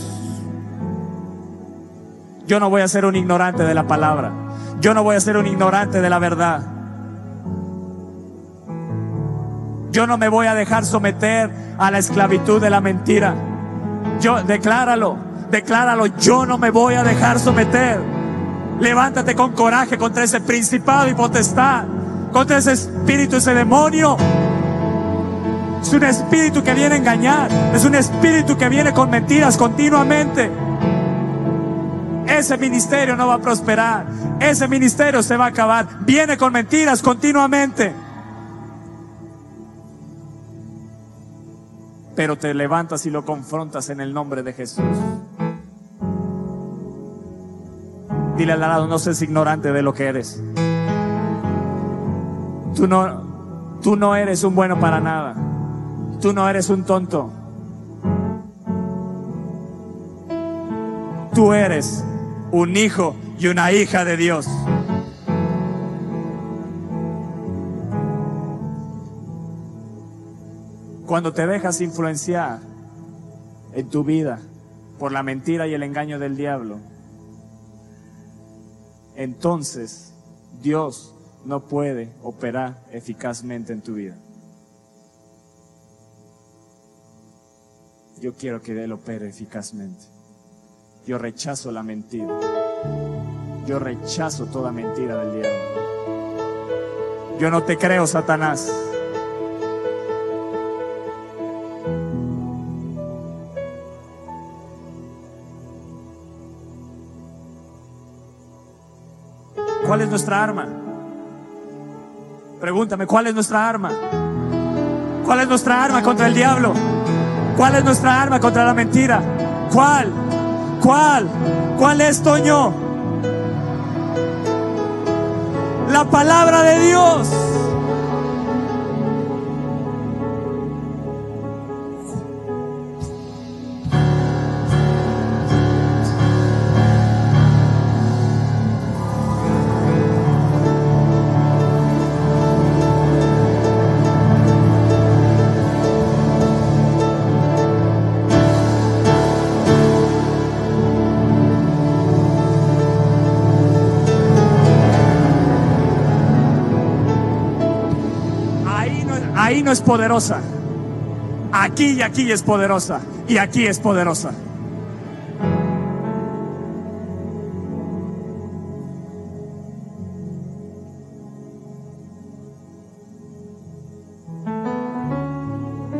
Yo no voy a ser un ignorante de la palabra. Yo no voy a ser un ignorante de la verdad. Yo no me voy a dejar someter a la esclavitud de la mentira. Yo, decláralo, decláralo. Yo no me voy a dejar someter. Levántate con coraje contra ese principado y potestad, contra ese espíritu, ese demonio. Es un espíritu que viene a engañar. Es un espíritu que viene con mentiras continuamente ese ministerio no va a prosperar, ese ministerio se va a acabar, viene con mentiras continuamente. Pero te levantas y lo confrontas en el nombre de Jesús. Dile al lado, no seas ignorante de lo que eres. Tú no, tú no eres un bueno para nada. Tú no eres un tonto. Tú eres un hijo y una hija de Dios. Cuando te dejas influenciar en tu vida por la mentira y el engaño del diablo, entonces Dios no puede operar eficazmente en tu vida. Yo quiero que Él opere eficazmente. Yo rechazo la mentira. Yo rechazo toda mentira del diablo. Yo no te creo, Satanás. ¿Cuál es nuestra arma? Pregúntame, ¿cuál es nuestra arma? ¿Cuál es nuestra arma contra el diablo? ¿Cuál es nuestra arma contra la mentira? ¿Cuál? ¿Cuál? ¿Cuál es, Toño? La palabra de Dios. Es poderosa. Aquí y aquí es poderosa. Y aquí es poderosa.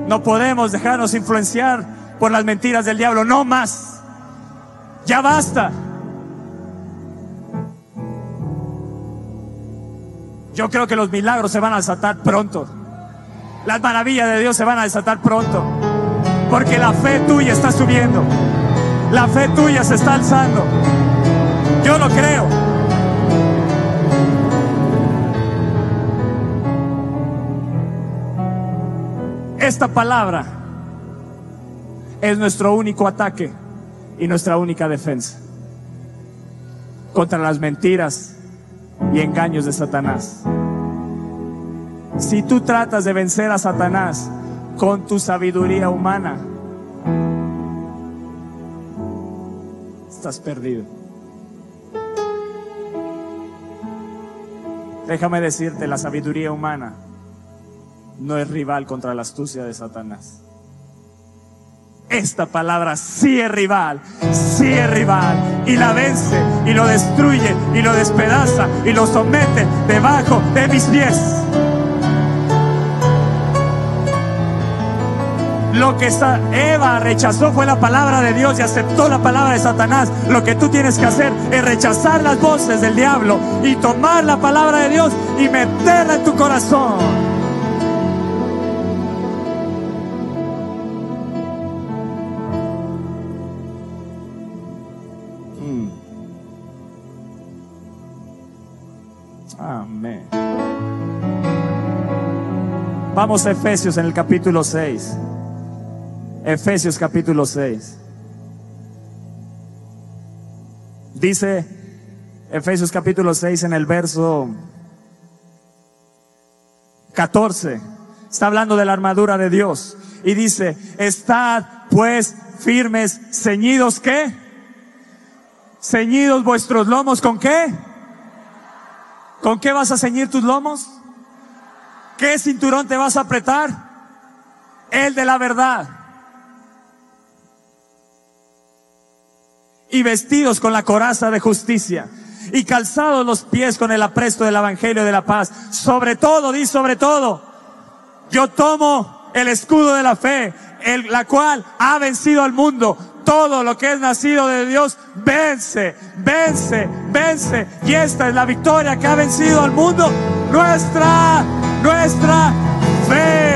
No podemos dejarnos influenciar por las mentiras del diablo. No más. Ya basta. Yo creo que los milagros se van a desatar pronto. Las maravillas de Dios se van a desatar pronto. Porque la fe tuya está subiendo. La fe tuya se está alzando. Yo lo creo. Esta palabra es nuestro único ataque y nuestra única defensa contra las mentiras y engaños de Satanás. Si tú tratas de vencer a Satanás con tu sabiduría humana, estás perdido. Déjame decirte, la sabiduría humana no es rival contra la astucia de Satanás. Esta palabra sí es rival, sí es rival. Y la vence, y lo destruye, y lo despedaza, y lo somete debajo de mis pies. Lo que Eva rechazó fue la palabra de Dios y aceptó la palabra de Satanás. Lo que tú tienes que hacer es rechazar las voces del diablo y tomar la palabra de Dios y meterla en tu corazón. Mm. Amén. Vamos a Efesios en el capítulo 6. Efesios capítulo 6. Dice Efesios capítulo 6 en el verso 14. Está hablando de la armadura de Dios. Y dice, estad pues firmes, ceñidos qué? Ceñidos vuestros lomos con qué? ¿Con qué vas a ceñir tus lomos? ¿Qué cinturón te vas a apretar? El de la verdad. Y vestidos con la coraza de justicia y calzados los pies con el apresto del Evangelio de la paz. Sobre todo, di sobre todo, yo tomo el escudo de la fe, el, la cual ha vencido al mundo. Todo lo que es nacido de Dios vence, vence, vence. Y esta es la victoria que ha vencido al mundo. Nuestra, nuestra fe.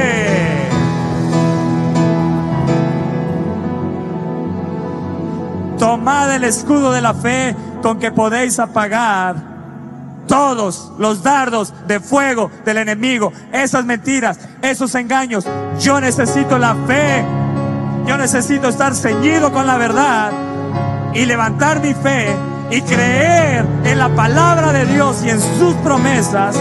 Tomad el escudo de la fe con que podéis apagar todos los dardos de fuego del enemigo, esas mentiras, esos engaños. Yo necesito la fe. Yo necesito estar ceñido con la verdad y levantar mi fe y creer en la palabra de Dios y en sus promesas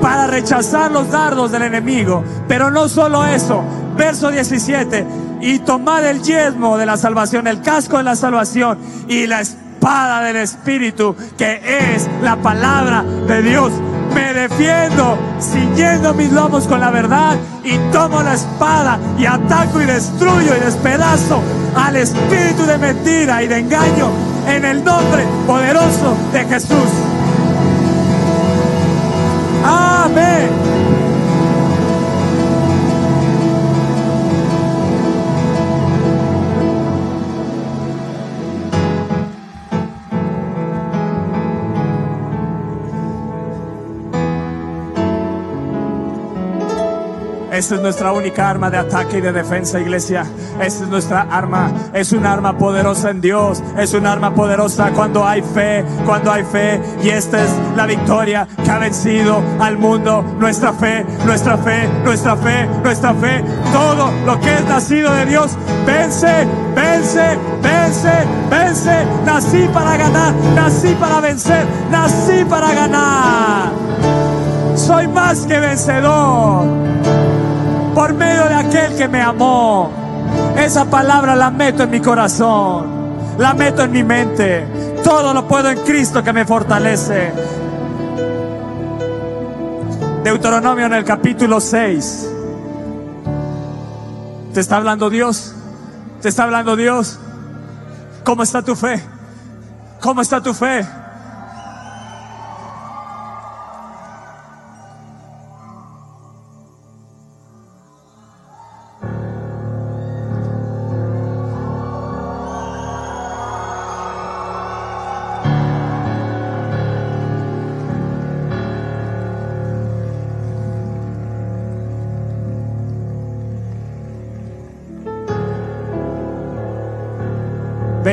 para rechazar los dardos del enemigo. Pero no solo eso. Verso 17 y tomad el yesmo de la salvación, el casco de la salvación y la espada del Espíritu, que es la palabra de Dios. Me defiendo ciñendo mis lomos con la verdad y tomo la espada y ataco y destruyo y despedazo al espíritu de mentira y de engaño en el nombre poderoso de Jesús. Amén. Esta es nuestra única arma de ataque y de defensa, iglesia. Esta es nuestra arma. Es un arma poderosa en Dios. Es un arma poderosa cuando hay fe, cuando hay fe. Y esta es la victoria que ha vencido al mundo. Nuestra fe, nuestra fe, nuestra fe, nuestra fe. Todo lo que es nacido de Dios vence, vence, vence, vence. Nací para ganar, nací para vencer, nací para ganar. Soy más que vencedor por medio de aquel que me amó. Esa palabra la meto en mi corazón, la meto en mi mente. Todo lo puedo en Cristo que me fortalece. Deuteronomio en el capítulo 6. ¿Te está hablando Dios? ¿Te está hablando Dios? ¿Cómo está tu fe? ¿Cómo está tu fe?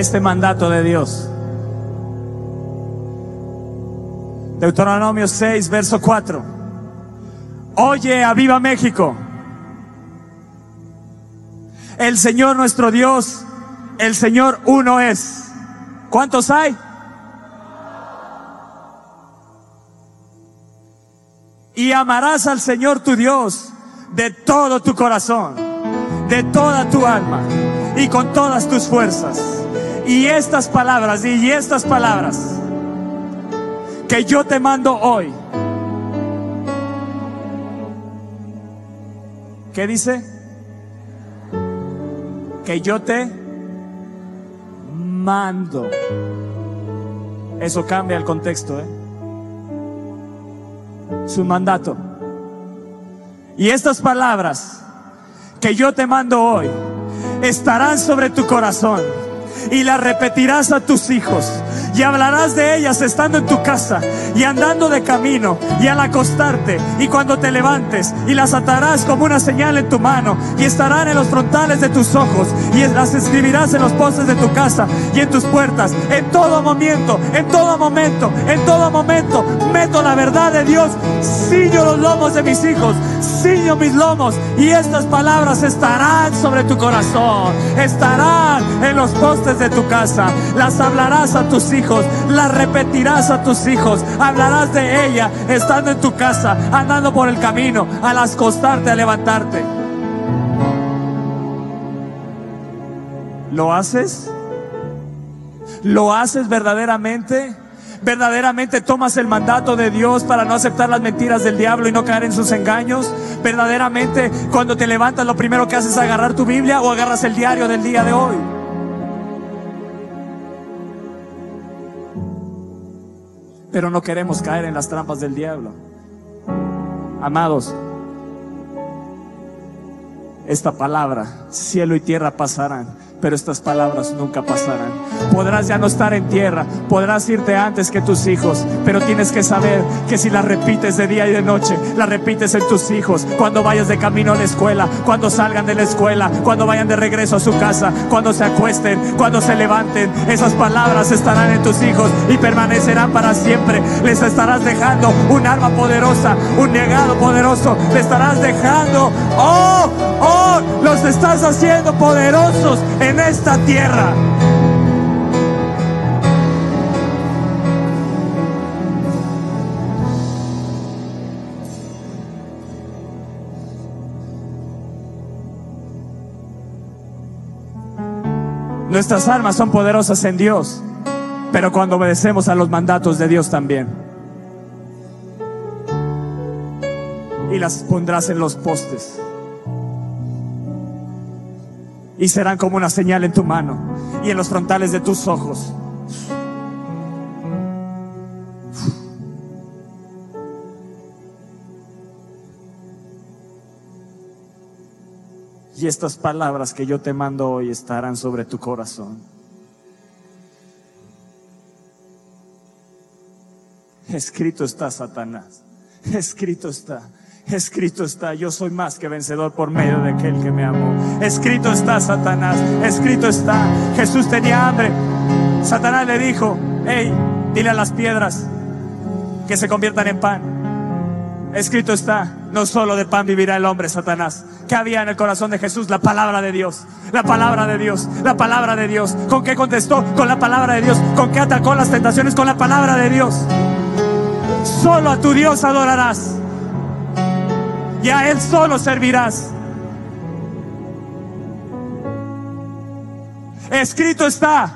Este mandato de Dios. Deuteronomio 6, verso 4. Oye, a viva México. El Señor nuestro Dios, el Señor uno es. ¿Cuántos hay? Y amarás al Señor tu Dios de todo tu corazón, de toda tu alma y con todas tus fuerzas. Y estas palabras, y estas palabras que yo te mando hoy. ¿Qué dice? Que yo te mando. Eso cambia el contexto, ¿eh? Su mandato. Y estas palabras que yo te mando hoy estarán sobre tu corazón y las repetirás a tus hijos y hablarás de ellas estando en tu casa y andando de camino y al acostarte y cuando te levantes y las atarás como una señal en tu mano y estarán en los frontales de tus ojos y las escribirás en los postes de tu casa y en tus puertas. En todo momento, en todo momento, en todo momento meto la verdad de Dios, ciño los lomos de mis hijos, ciño mis lomos y estas palabras estarán sobre tu corazón, estarán en los postes de tu casa, las hablarás a tus hijos la repetirás a tus hijos, hablarás de ella estando en tu casa, andando por el camino, al acostarte, a levantarte. ¿Lo haces? ¿Lo haces verdaderamente? ¿Verdaderamente tomas el mandato de Dios para no aceptar las mentiras del diablo y no caer en sus engaños? ¿Verdaderamente cuando te levantas lo primero que haces es agarrar tu Biblia o agarras el diario del día de hoy? Pero no queremos caer en las trampas del diablo. Amados, esta palabra, cielo y tierra pasarán, pero estas palabras nunca pasarán. Podrás ya no estar en tierra, podrás irte antes que tus hijos, pero tienes que saber que si las repites de día y de noche, las repites en tus hijos, cuando vayas de camino a la escuela, cuando salgan de la escuela, cuando vayan de regreso a su casa, cuando se acuesten, cuando se levanten, esas palabras estarán en tus hijos y permanecerán para siempre. Les estarás dejando un arma poderosa, un legado poderoso, le estarás dejando, oh, oh, los estás haciendo poderosos en esta tierra. Nuestras armas son poderosas en Dios, pero cuando obedecemos a los mandatos de Dios también. Y las pondrás en los postes y serán como una señal en tu mano y en los frontales de tus ojos. Y estas palabras que yo te mando hoy estarán sobre tu corazón. Escrito está, Satanás. Escrito está. Escrito está, yo soy más que vencedor por medio de aquel que me amó. Escrito está, Satanás. Escrito está. Jesús tenía hambre. Satanás le dijo, hey, dile a las piedras que se conviertan en pan. Escrito está, no solo de pan vivirá el hombre, Satanás. ¿Qué había en el corazón de Jesús? La palabra de Dios, la palabra de Dios, la palabra de Dios. ¿Con qué contestó? Con la palabra de Dios. ¿Con qué atacó las tentaciones? Con la palabra de Dios. Solo a tu Dios adorarás y a Él solo servirás. Escrito está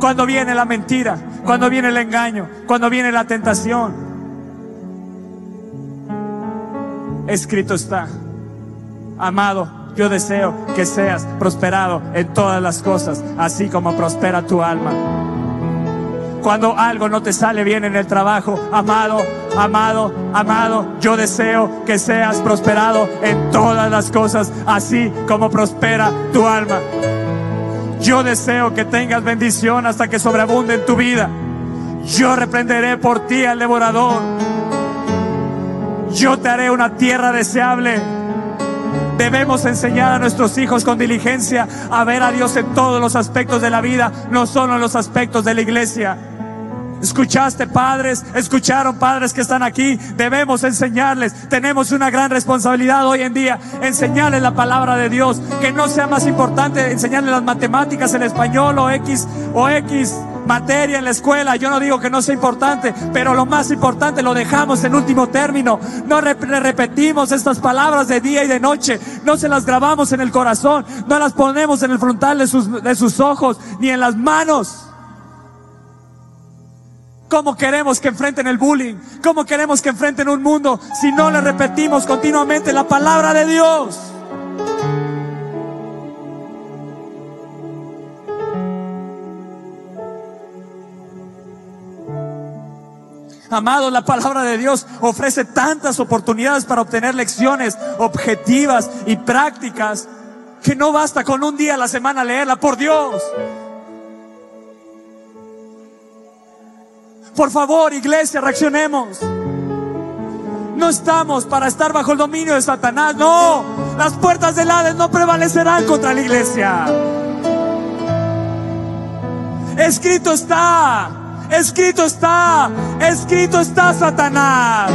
cuando viene la mentira, cuando viene el engaño, cuando viene la tentación. Escrito está, amado, yo deseo que seas prosperado en todas las cosas, así como prospera tu alma cuando algo no te sale bien en el trabajo, amado, amado, amado, yo deseo que seas prosperado en todas las cosas, así como prospera tu alma. Yo deseo que tengas bendición hasta que sobreabunde en tu vida. Yo reprenderé por ti al devorador. Yo te haré una tierra deseable. Debemos enseñar a nuestros hijos con diligencia a ver a Dios en todos los aspectos de la vida, no solo en los aspectos de la iglesia. Escuchaste padres, escucharon padres que están aquí. Debemos enseñarles. Tenemos una gran responsabilidad hoy en día. Enseñarles la palabra de Dios. Que no sea más importante enseñarles las matemáticas, el español o X o X materia en la escuela, yo no digo que no sea importante, pero lo más importante lo dejamos en último término. No repetimos estas palabras de día y de noche, no se las grabamos en el corazón, no las ponemos en el frontal de sus, de sus ojos, ni en las manos. ¿Cómo queremos que enfrenten el bullying? ¿Cómo queremos que enfrenten un mundo si no le repetimos continuamente la palabra de Dios? Amado, la palabra de Dios ofrece tantas oportunidades para obtener lecciones objetivas y prácticas que no basta con un día a la semana leerla, por Dios. Por favor, iglesia, reaccionemos. No estamos para estar bajo el dominio de Satanás. No, las puertas del Hades no prevalecerán contra la iglesia. Escrito está, escrito está, escrito está Satanás.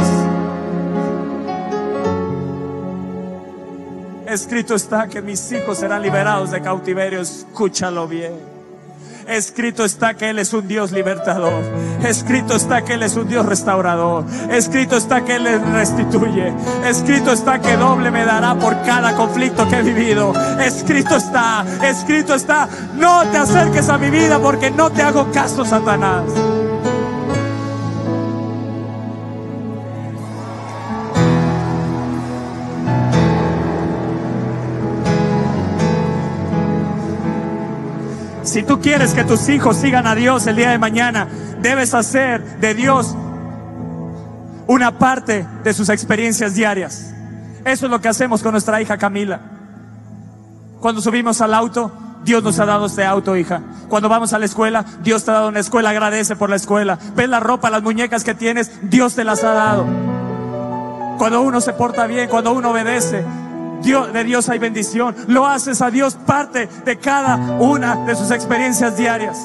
Escrito está que mis hijos serán liberados de cautiverio. Escúchalo bien. Escrito está que Él es un Dios libertador. Escrito está que Él es un Dios restaurador. Escrito está que Él restituye. Escrito está que doble me dará por cada conflicto que he vivido. Escrito está, escrito está. No te acerques a mi vida porque no te hago caso, Satanás. Si tú quieres que tus hijos sigan a Dios el día de mañana, debes hacer de Dios una parte de sus experiencias diarias. Eso es lo que hacemos con nuestra hija Camila. Cuando subimos al auto, Dios nos ha dado este auto, hija. Cuando vamos a la escuela, Dios te ha dado una escuela, agradece por la escuela. Ves la ropa, las muñecas que tienes, Dios te las ha dado. Cuando uno se porta bien, cuando uno obedece, Dios, de Dios hay bendición. Lo haces a Dios parte de cada una de sus experiencias diarias.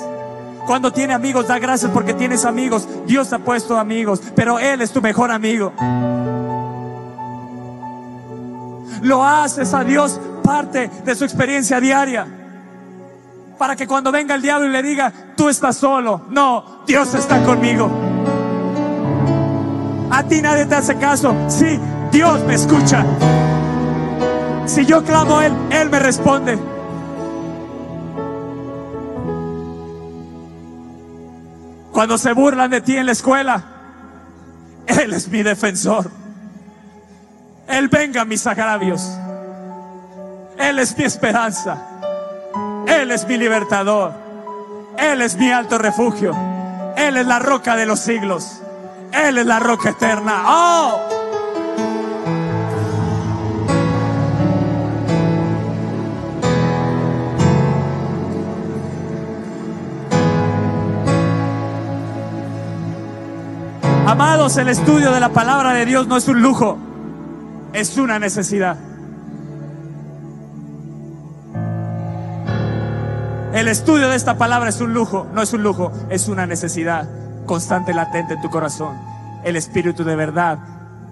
Cuando tiene amigos, da gracias porque tienes amigos. Dios te ha puesto amigos, pero Él es tu mejor amigo. Lo haces a Dios parte de su experiencia diaria. Para que cuando venga el diablo y le diga, tú estás solo. No, Dios está conmigo. A ti nadie te hace caso. Sí, Dios me escucha. Si yo clamo a Él, Él me responde. Cuando se burlan de ti en la escuela, Él es mi defensor. Él venga mis agravios. Él es mi esperanza. Él es mi libertador. Él es mi alto refugio. Él es la roca de los siglos. Él es la roca eterna. Oh, Amados, el estudio de la palabra de Dios no es un lujo, es una necesidad. El estudio de esta palabra es un lujo, no es un lujo, es una necesidad constante, latente en tu corazón. El Espíritu de verdad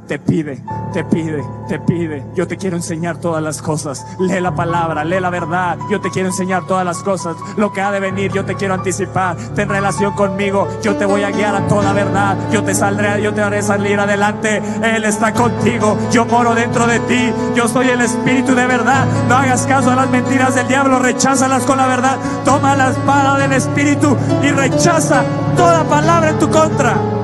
te pide, te pide, te pide. Yo te quiero enseñar todas las cosas. Lee la palabra, lee la verdad. Yo te quiero enseñar todas las cosas. Lo que ha de venir, yo te quiero anticipar. Ten relación conmigo. Yo te voy a guiar a toda verdad. Yo te saldré, yo te haré salir adelante. Él está contigo. Yo moro dentro de ti. Yo soy el Espíritu de verdad. No hagas caso a las mentiras del diablo. Recházalas con la verdad. Toma la espada del Espíritu y rechaza toda palabra en tu contra.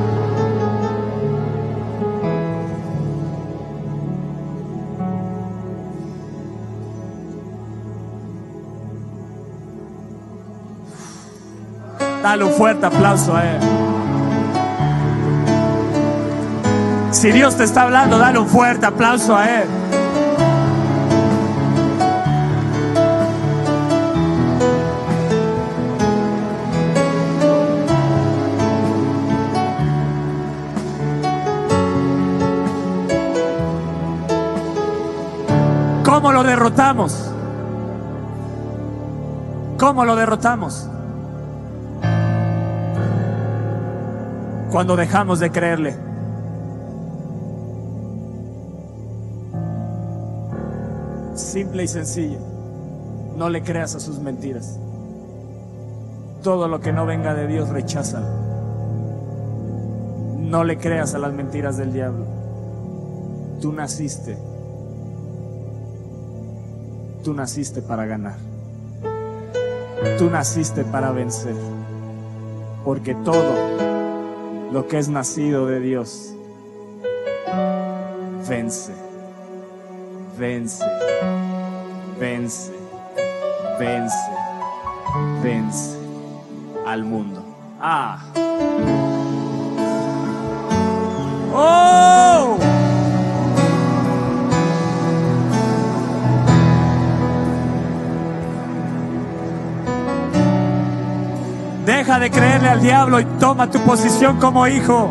Dale un fuerte aplauso a Él. Si Dios te está hablando, dale un fuerte aplauso a Él. ¿Cómo lo derrotamos? ¿Cómo lo derrotamos? Cuando dejamos de creerle. Simple y sencillo. No le creas a sus mentiras. todo lo que no venga de Dios, recházalo. No le creas a las mentiras del diablo. Tú naciste. Tú naciste para ganar. Tú naciste para vencer. Porque todo lo que es nacido de Dios vence, vence, vence, vence, vence al mundo. Ah. Oh. De creerle al diablo y toma tu posición como hijo.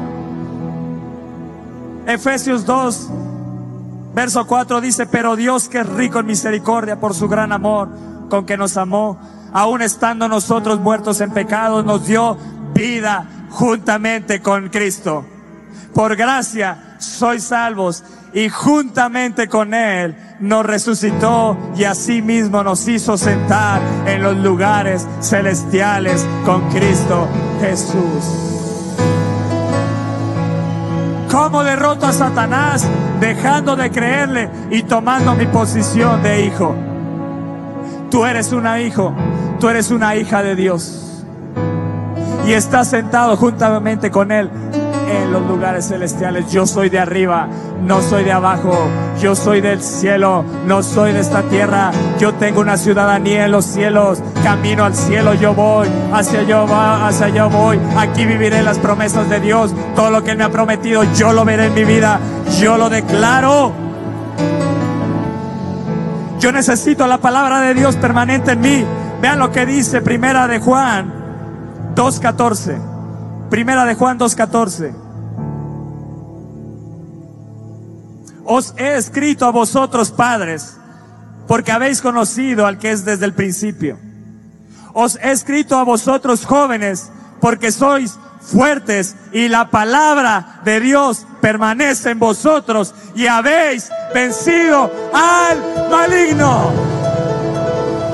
Efesios 2, verso 4 dice, pero Dios que es rico en misericordia por su gran amor con que nos amó, aun estando nosotros muertos en pecados, nos dio vida juntamente con Cristo. Por gracia sois salvos y juntamente con Él nos resucitó y asimismo nos hizo sentar en los lugares celestiales con Cristo Jesús. ¿Cómo derroto a Satanás? Dejando de creerle y tomando mi posición de hijo. Tú eres una hijo, tú eres una hija de Dios. Y estás sentado juntamente con Él en los lugares celestiales. Yo soy de arriba, no soy de abajo. Yo soy del cielo, no soy de esta tierra. Yo tengo una ciudadanía en los cielos. Camino al cielo, yo voy. Hacia yo va, hacia yo voy. Aquí viviré las promesas de Dios. Todo lo que me ha prometido, yo lo veré en mi vida. Yo lo declaro. Yo necesito la palabra de Dios permanente en mí. Vean lo que dice Primera de Juan 2.14. Primera de Juan 2.14. Os he escrito a vosotros padres, porque habéis conocido al que es desde el principio. Os he escrito a vosotros jóvenes, porque sois fuertes y la palabra de Dios permanece en vosotros y habéis vencido al maligno.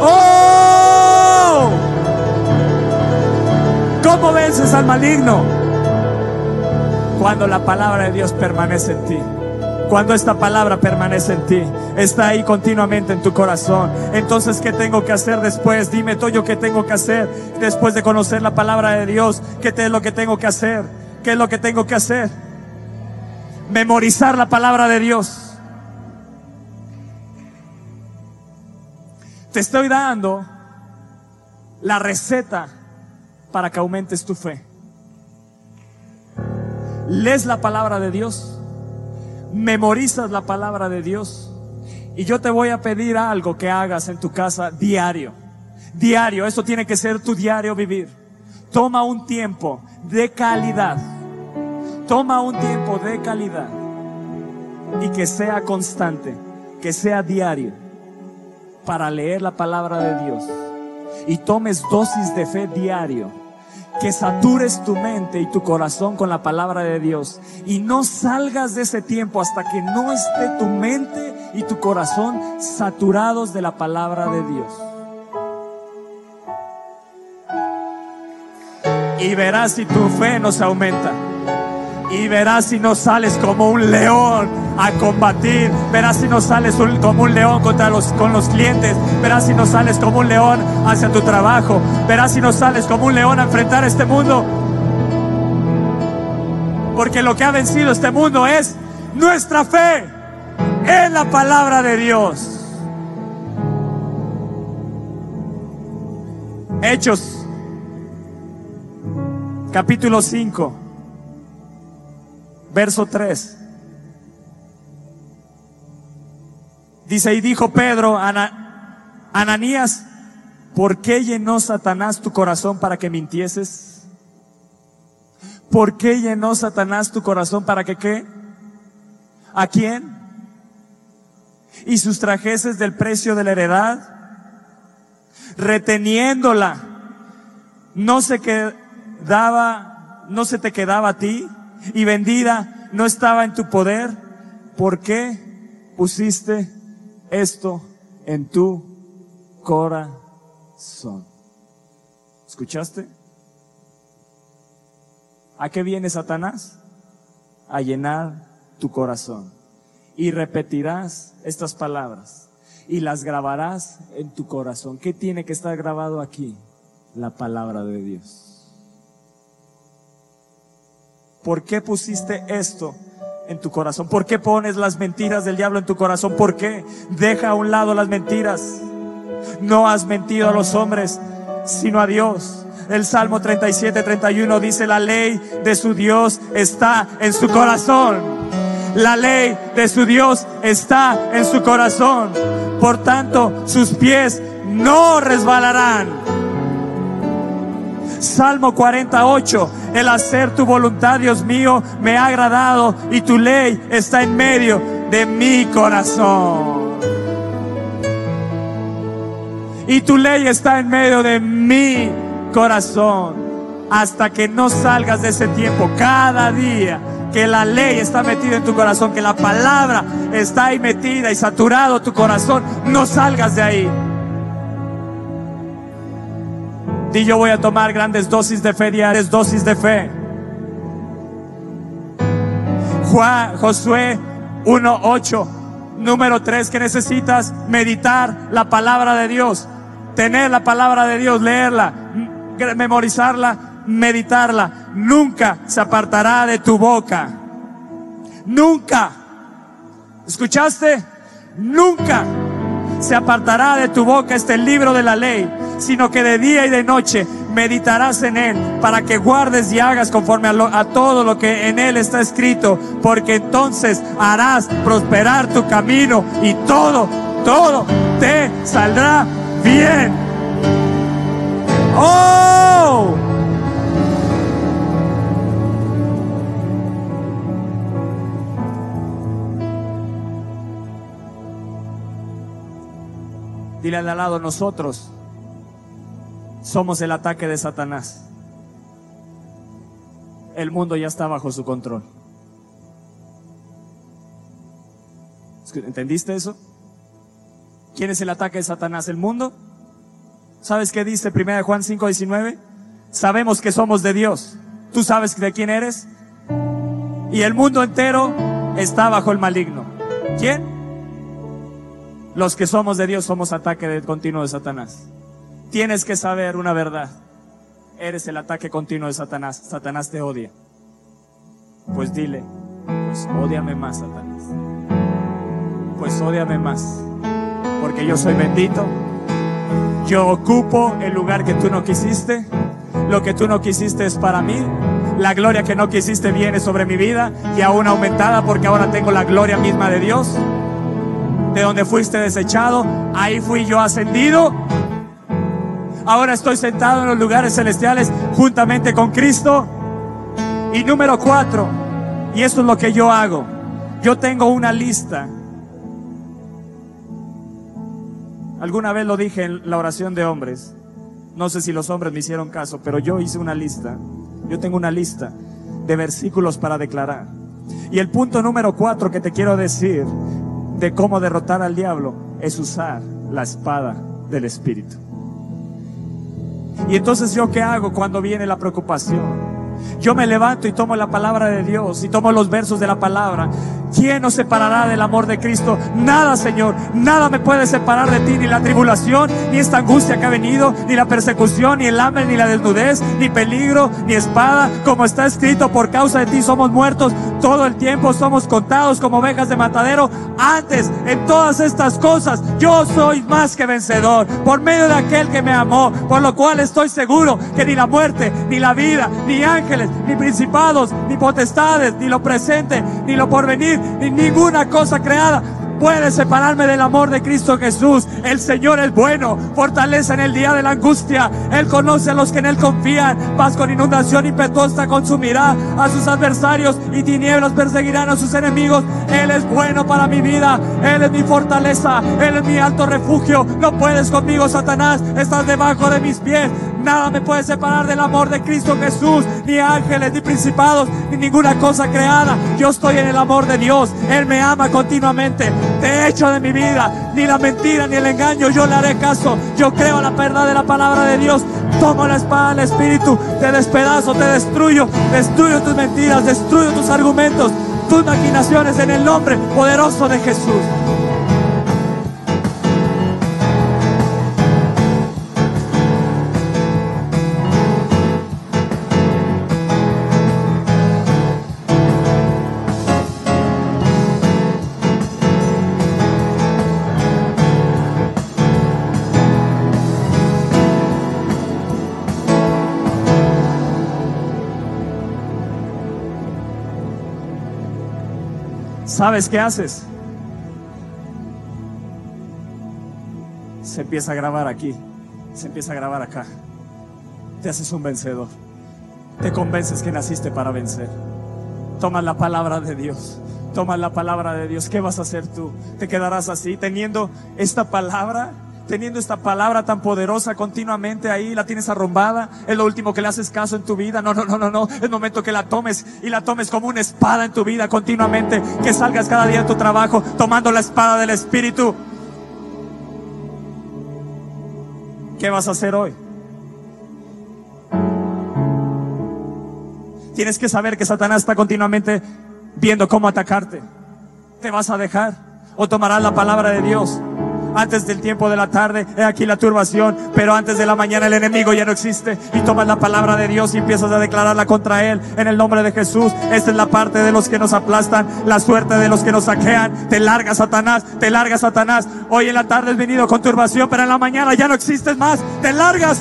¡Oh! ¿Cómo vences al maligno? Cuando la palabra de Dios permanece en ti. Cuando esta palabra permanece en ti, está ahí continuamente en tu corazón. Entonces, ¿qué tengo que hacer después? Dime tú yo qué tengo que hacer después de conocer la palabra de Dios. ¿Qué es lo que tengo que hacer? ¿Qué es lo que tengo que hacer? Memorizar la palabra de Dios. Te estoy dando la receta para que aumentes tu fe. Lees la palabra de Dios memorizas la palabra de Dios. Y yo te voy a pedir algo que hagas en tu casa diario. Diario, eso tiene que ser tu diario vivir. Toma un tiempo de calidad. Toma un tiempo de calidad. Y que sea constante, que sea diario, para leer la palabra de Dios. Y tomes dosis de fe diario que satures tu mente y tu corazón con la palabra de Dios y no salgas de ese tiempo hasta que no esté tu mente y tu corazón saturados de la palabra de Dios. Y verás si tu fe no se aumenta. Y verás si no sales como un león a combatir. Verás si no sales como un león contra los, con los clientes. Verás si no sales como un león hacia tu trabajo. Verás si no sales como un león a enfrentar este mundo. Porque lo que ha vencido este mundo es nuestra fe en la palabra de Dios. Hechos, capítulo 5 verso 3. Dice, y dijo Pedro, Ananías, ¿por qué llenó Satanás tu corazón para que mintieses? ¿Por qué llenó Satanás tu corazón para que qué? ¿A quién? Y sustrajeses del precio de la heredad, reteniéndola, no se quedaba, no se te quedaba a ti, y vendida no estaba en tu poder, ¿por qué pusiste esto en tu corazón? ¿Escuchaste? ¿A qué viene Satanás? A llenar tu corazón. Y repetirás estas palabras y las grabarás en tu corazón. ¿Qué tiene que estar grabado aquí? La palabra de Dios. ¿Por qué pusiste esto en tu corazón? ¿Por qué pones las mentiras del diablo en tu corazón? ¿Por qué? Deja a un lado las mentiras. No has mentido a los hombres, sino a Dios. El Salmo 37, 31 dice, la ley de su Dios está en su corazón. La ley de su Dios está en su corazón. Por tanto, sus pies no resbalarán. Salmo 48, el hacer tu voluntad, Dios mío, me ha agradado y tu ley está en medio de mi corazón. Y tu ley está en medio de mi corazón. Hasta que no salgas de ese tiempo, cada día que la ley está metida en tu corazón, que la palabra está ahí metida y saturado tu corazón, no salgas de ahí. Di yo voy a tomar grandes dosis de fe diarias, dosis de fe. Juan, Josué 1.8, número 3, que necesitas meditar la palabra de Dios, tener la palabra de Dios, leerla, memorizarla, meditarla. Nunca se apartará de tu boca. Nunca. ¿Escuchaste? Nunca se apartará de tu boca este libro de la ley, sino que de día y de noche meditarás en él para que guardes y hagas conforme a, a, todo lo que en él está escrito, porque entonces harás prosperar tu camino y todo, todo te saldrá bien. ¡Oh! Dile al lado, nosotros somos el ataque de Satanás. El mundo ya está bajo su control. ¿Entendiste eso? ¿Quién es el ataque de Satanás? ¿El mundo? ¿Sabes qué dice 1 Juan 5:19? Sabemos que somos de Dios. ¿Tú sabes de quién eres? Y el mundo entero está bajo el maligno. ¿Quién? Los que somos de Dios somos ataque continuo de Satanás. Tienes que saber una verdad. Eres el ataque continuo de Satanás. Satanás te odia. Pues dile, pues odiame más, Satanás. Pues odiame más. Porque yo soy bendito. Yo ocupo el lugar que tú no quisiste. Lo que tú no quisiste es para mí. La gloria que no quisiste viene sobre mi vida y aún aumentada porque ahora tengo la gloria misma de Dios de donde fuiste desechado, ahí fui yo ascendido. Ahora estoy sentado en los lugares celestiales juntamente con Cristo. Y número cuatro, y esto es lo que yo hago, yo tengo una lista. Alguna vez lo dije en la oración de hombres. No sé si los hombres me hicieron caso, pero yo hice una lista. Yo tengo una lista de versículos para declarar. Y el punto número cuatro que te quiero decir de cómo derrotar al diablo es usar la espada del Espíritu. Y entonces yo qué hago cuando viene la preocupación? Yo me levanto y tomo la palabra de Dios y tomo los versos de la palabra. ¿Quién nos separará del amor de Cristo? Nada, Señor. Nada me puede separar de ti, ni la tribulación, ni esta angustia que ha venido, ni la persecución, ni el hambre, ni la desnudez, ni peligro, ni espada. Como está escrito, por causa de ti somos muertos. Todo el tiempo somos contados como ovejas de matadero. Antes, en todas estas cosas, yo soy más que vencedor. Por medio de aquel que me amó. Por lo cual estoy seguro que ni la muerte, ni la vida, ni ni principados, ni potestades, ni lo presente, ni lo porvenir, ni ninguna cosa creada puede separarme del amor de Cristo Jesús. El Señor es bueno, fortaleza en el día de la angustia. Él conoce a los que en Él confían. Paz con inundación impetuosa consumirá a sus adversarios y tinieblas perseguirán a sus enemigos. Él es bueno para mi vida, Él es mi fortaleza, Él es mi alto refugio. No puedes conmigo, Satanás, estás debajo de mis pies. Nada me puede separar del amor de Cristo Jesús, ni ángeles, ni principados, ni ninguna cosa creada. Yo estoy en el amor de Dios. Él me ama continuamente. Te he hecho de mi vida, ni la mentira, ni el engaño. Yo le haré caso. Yo creo la verdad de la palabra de Dios. Tomo la espada del Espíritu, te despedazo, te destruyo, destruyo tus mentiras, destruyo tus argumentos, tus maquinaciones en el nombre poderoso de Jesús. ¿Sabes qué haces? Se empieza a grabar aquí, se empieza a grabar acá. Te haces un vencedor. Te convences que naciste para vencer. Tomas la palabra de Dios. Tomas la palabra de Dios. ¿Qué vas a hacer tú? ¿Te quedarás así teniendo esta palabra? Teniendo esta palabra tan poderosa continuamente ahí, la tienes arrombada, es lo último que le haces caso en tu vida. No, no, no, no, no. Es momento que la tomes y la tomes como una espada en tu vida continuamente, que salgas cada día de tu trabajo tomando la espada del Espíritu. ¿Qué vas a hacer hoy? Tienes que saber que Satanás está continuamente viendo cómo atacarte. ¿Te vas a dejar o tomarás la palabra de Dios? Antes del tiempo de la tarde, he aquí la turbación, pero antes de la mañana el enemigo ya no existe y tomas la palabra de Dios y empiezas a declararla contra él en el nombre de Jesús. Esta es la parte de los que nos aplastan, la suerte de los que nos saquean. Te larga Satanás, te larga Satanás. Hoy en la tarde has venido con turbación, pero en la mañana ya no existes más, te largas.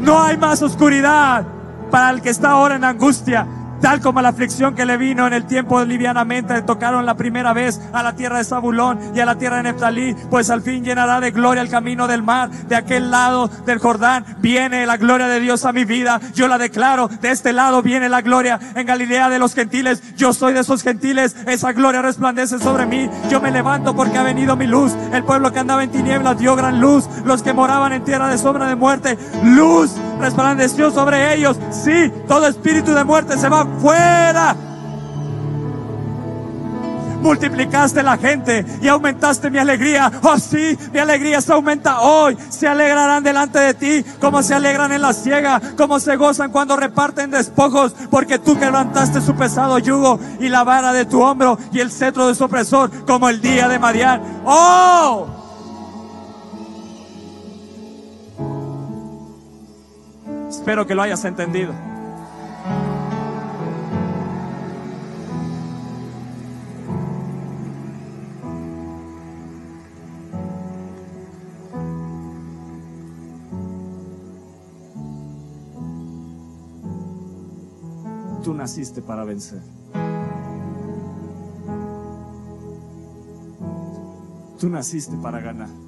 No hay más oscuridad para el que está ahora en angustia tal como la aflicción que le vino en el tiempo livianamente tocaron la primera vez a la tierra de Zabulón y a la tierra de Neftalí, pues al fin llenará de gloria el camino del mar, de aquel lado del Jordán viene la gloria de Dios a mi vida, yo la declaro, de este lado viene la gloria. En Galilea de los gentiles, yo soy de esos gentiles, esa gloria resplandece sobre mí, yo me levanto porque ha venido mi luz, el pueblo que andaba en tinieblas dio gran luz, los que moraban en tierra de sombra de muerte, luz resplandeció sobre ellos, sí, todo espíritu de muerte se va fuera. Multiplicaste la gente y aumentaste mi alegría. Oh sí, mi alegría se aumenta hoy. Se alegrarán delante de ti como se alegran en la ciega, como se gozan cuando reparten despojos, porque tú quebrantaste su pesado yugo y la vara de tu hombro y el cetro de su opresor como el día de Madián. Oh, Espero que lo hayas entendido. Tú naciste para vencer. Tú naciste para ganar.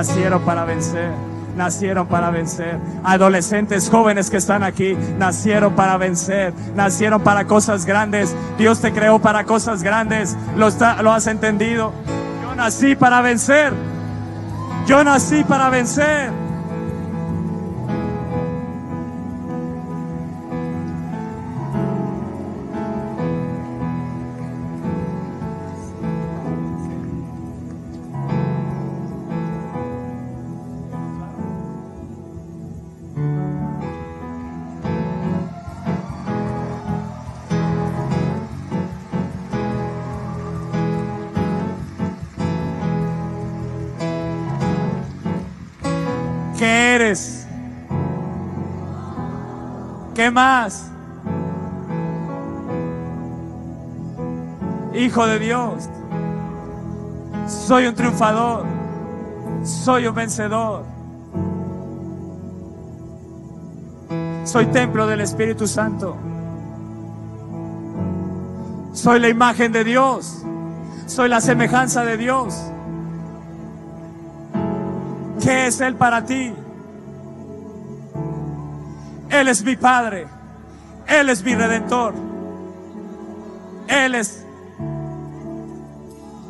Nacieron para vencer. Nacieron para vencer. Adolescentes jóvenes que están aquí, nacieron para vencer. Nacieron para cosas grandes. Dios te creó para cosas grandes. Lo, lo has entendido. Yo nací para vencer. Yo nací para vencer. ¿Qué más? Hijo de Dios. Soy un triunfador. Soy un vencedor. Soy templo del Espíritu Santo. Soy la imagen de Dios. Soy la semejanza de Dios. ¿Qué es Él para ti? Él es mi Padre. Él es mi Redentor. Él es...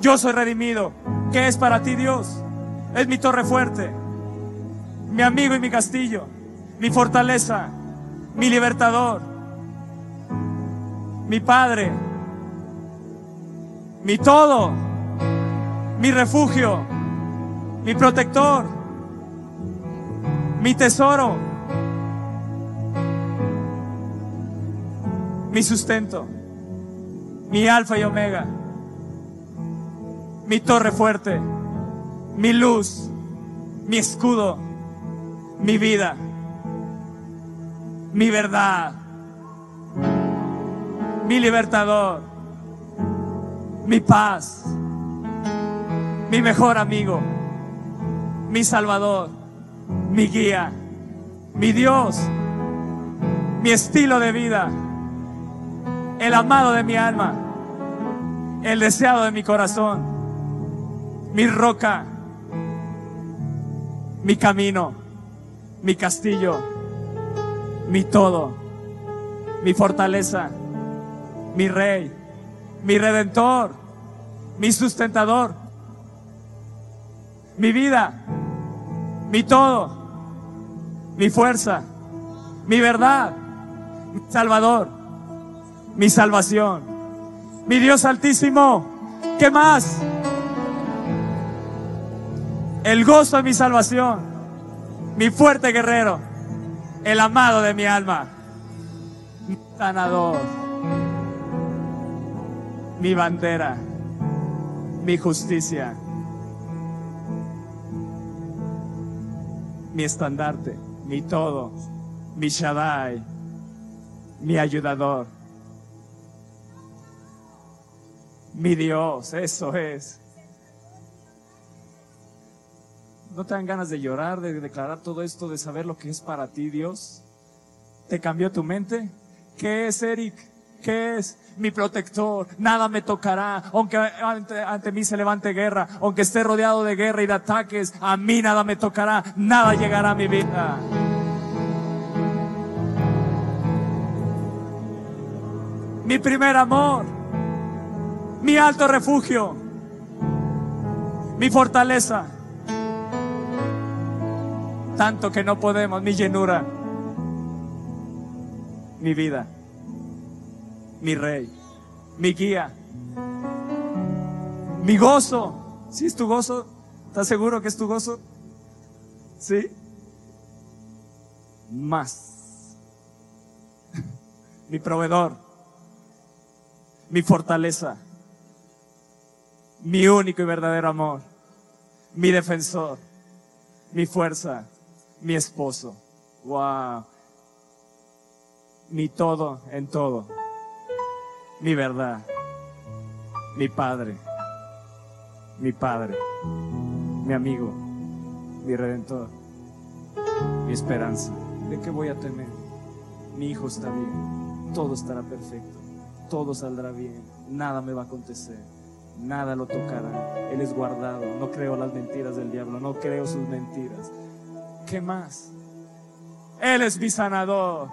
Yo soy redimido. ¿Qué es para ti Dios? Es mi torre fuerte, mi amigo y mi castillo, mi fortaleza, mi libertador, mi Padre, mi todo, mi refugio, mi protector, mi tesoro, mi sustento, mi alfa y omega, mi torre fuerte, mi luz, mi escudo, mi vida, mi verdad, mi libertador, mi paz, mi mejor amigo, mi salvador, mi guía, mi Dios, mi estilo de vida, el amado de mi alma, el deseado de mi corazón, mi roca, mi camino, mi castillo, mi todo, mi fortaleza, mi rey, mi redentor, mi sustentador, mi vida, mi todo, mi fuerza, mi verdad, mi salvador, mi salvación, mi Dios altísimo, ¿qué más? El gozo de mi salvación, mi fuerte guerrero, el amado de mi alma, mi sanador, mi bandera, mi justicia, mi estandarte, mi todo, mi Shaddai, mi ayudador, mi Dios, eso es. ¿No te dan ganas de llorar, de declarar todo esto, de saber lo que es para ti Dios? ¿Te cambió tu mente? ¿Qué es, Eric? ¿Qué es? Mi protector. Nada me tocará. Aunque ante, ante, mí se levante guerra, aunque esté rodeado de guerra y de ataques, a mí nada me tocará. Nada llegará a mi vida. Mi primer amor. Mi alto refugio. Mi fortaleza tanto que no podemos, mi llenura, mi vida, mi rey, mi guía, mi gozo. ¿Sí es tu gozo? ¿Estás seguro que es tu gozo? ¿Sí? Más. mi proveedor, mi fortaleza, mi único y verdadero amor, mi defensor, mi fuerza, mi esposo. Wow. Mi todo en todo. Mi verdad. Mi padre. Mi padre. Mi amigo. Mi redentor. Mi esperanza. ¿De qué voy a temer? Mi hijo está bien. Todo estará perfecto. Todo saldrá bien. Nada me va a acontecer. Nada lo tocará. Él es guardado. No creo las mentiras del diablo. No creo sus mentiras. ¿Qué más? Él es mi sanador.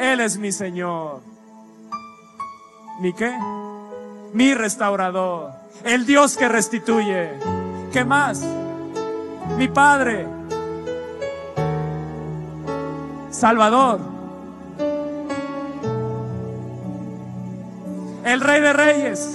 Él es mi Señor. ¿Mi qué? Mi restaurador. El Dios que restituye. ¿Qué más? Mi Padre. Salvador. El Rey de Reyes.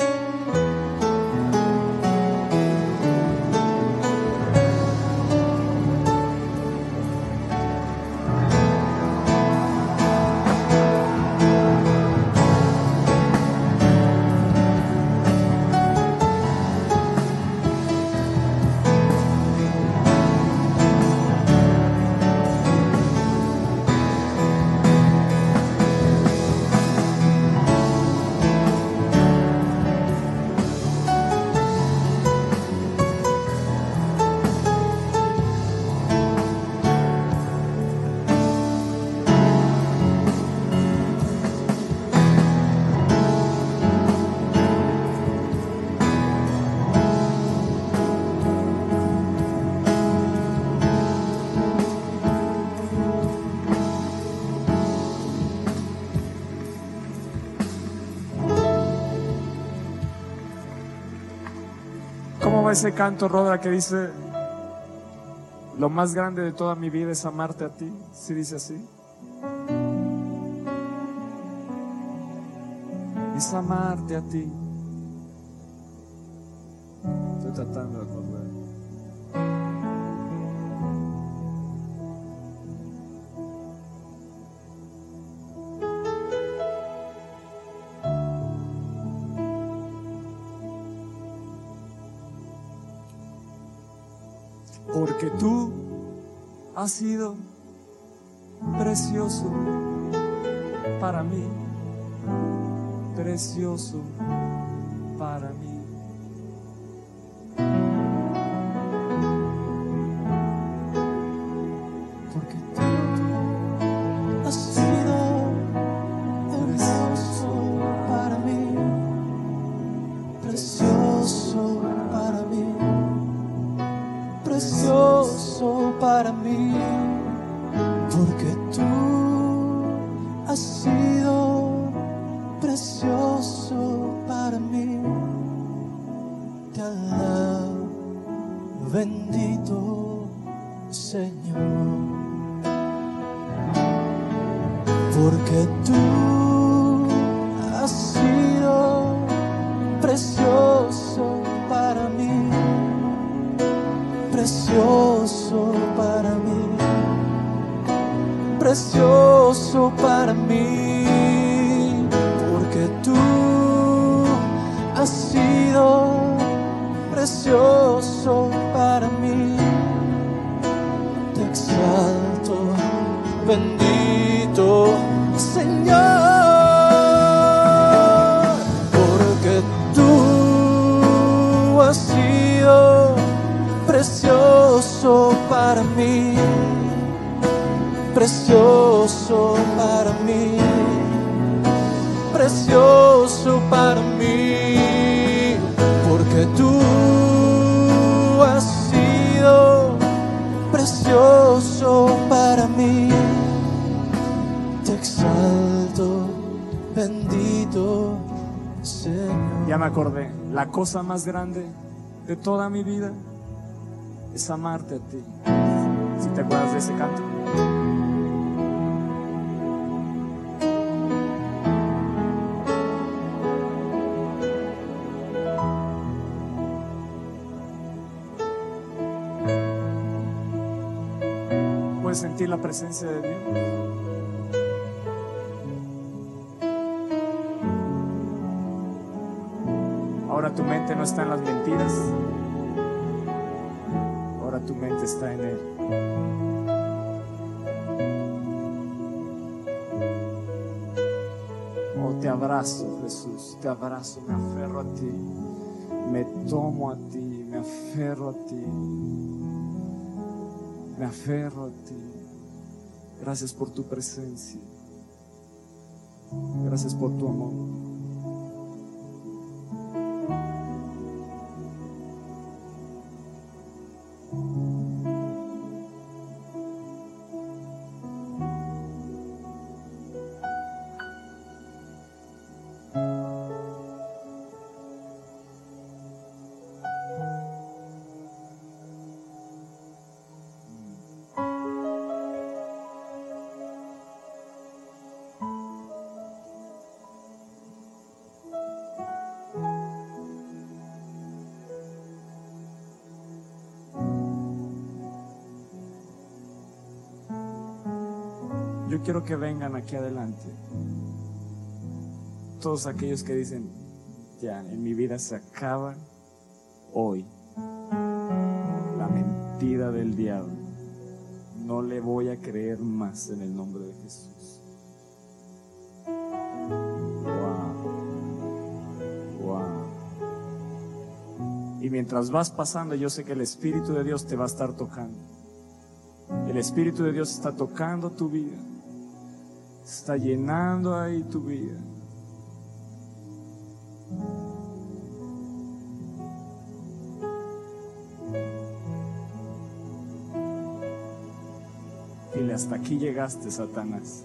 Ese canto, Rodra, que dice, lo más grande de toda mi vida es amarte a ti. ¿Sí dice así? Es amarte a ti. Estoy tratando de acordar. Has sido precioso para mí, precioso para mí. Cosa más grande de toda mi vida es amarte a ti. Si te acuerdas de ese canto. Puedes sentir la presencia de Dios. Tu mente no está en las mentiras. Ahora tu mente está en Él. Oh, te abrazo, Jesús. Te abrazo, me aferro a ti. Me tomo a ti, me aferro a ti. Me aferro a ti. Gracias por tu presencia. Gracias por tu amor. Quiero que vengan aquí adelante. Todos aquellos que dicen, ya, en mi vida se acaba hoy la mentira del diablo. No le voy a creer más en el nombre de Jesús. Y mientras vas pasando, yo sé que el Espíritu de Dios te va a estar tocando. El Espíritu de Dios está tocando tu vida. Está llenando ahí tu vida. Dile, hasta aquí llegaste, Satanás.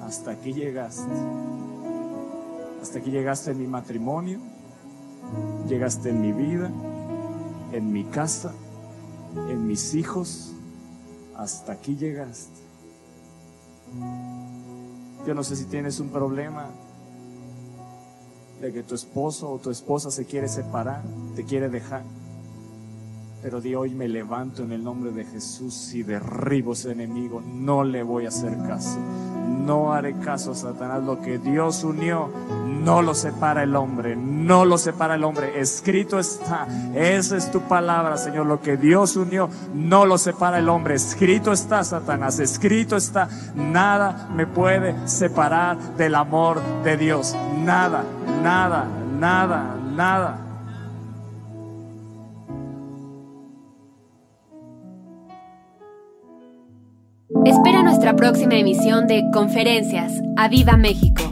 Hasta aquí llegaste. Hasta aquí llegaste en mi matrimonio. Llegaste en mi vida. en mi casa, en mis hijos, hasta aquí llegaste. Yo no sé si tienes un problema de que tu esposo o tu esposa se quiere separar, te quiere dejar. Pero de hoy me levanto en el nombre de Jesús y derribo ese enemigo. No le voy a hacer caso. No haré caso Satanás. Lo que Dios unió, no lo separa el hombre. No lo separa el hombre. Escrito está. Esa es tu palabra, Señor. Lo que Dios unió, no lo separa el hombre. Escrito está, Satanás. Escrito está. Nada me puede separar del amor de Dios. Nada, nada, nada, nada. Nuestra próxima emisión de Conferencias. ¡A Viva México!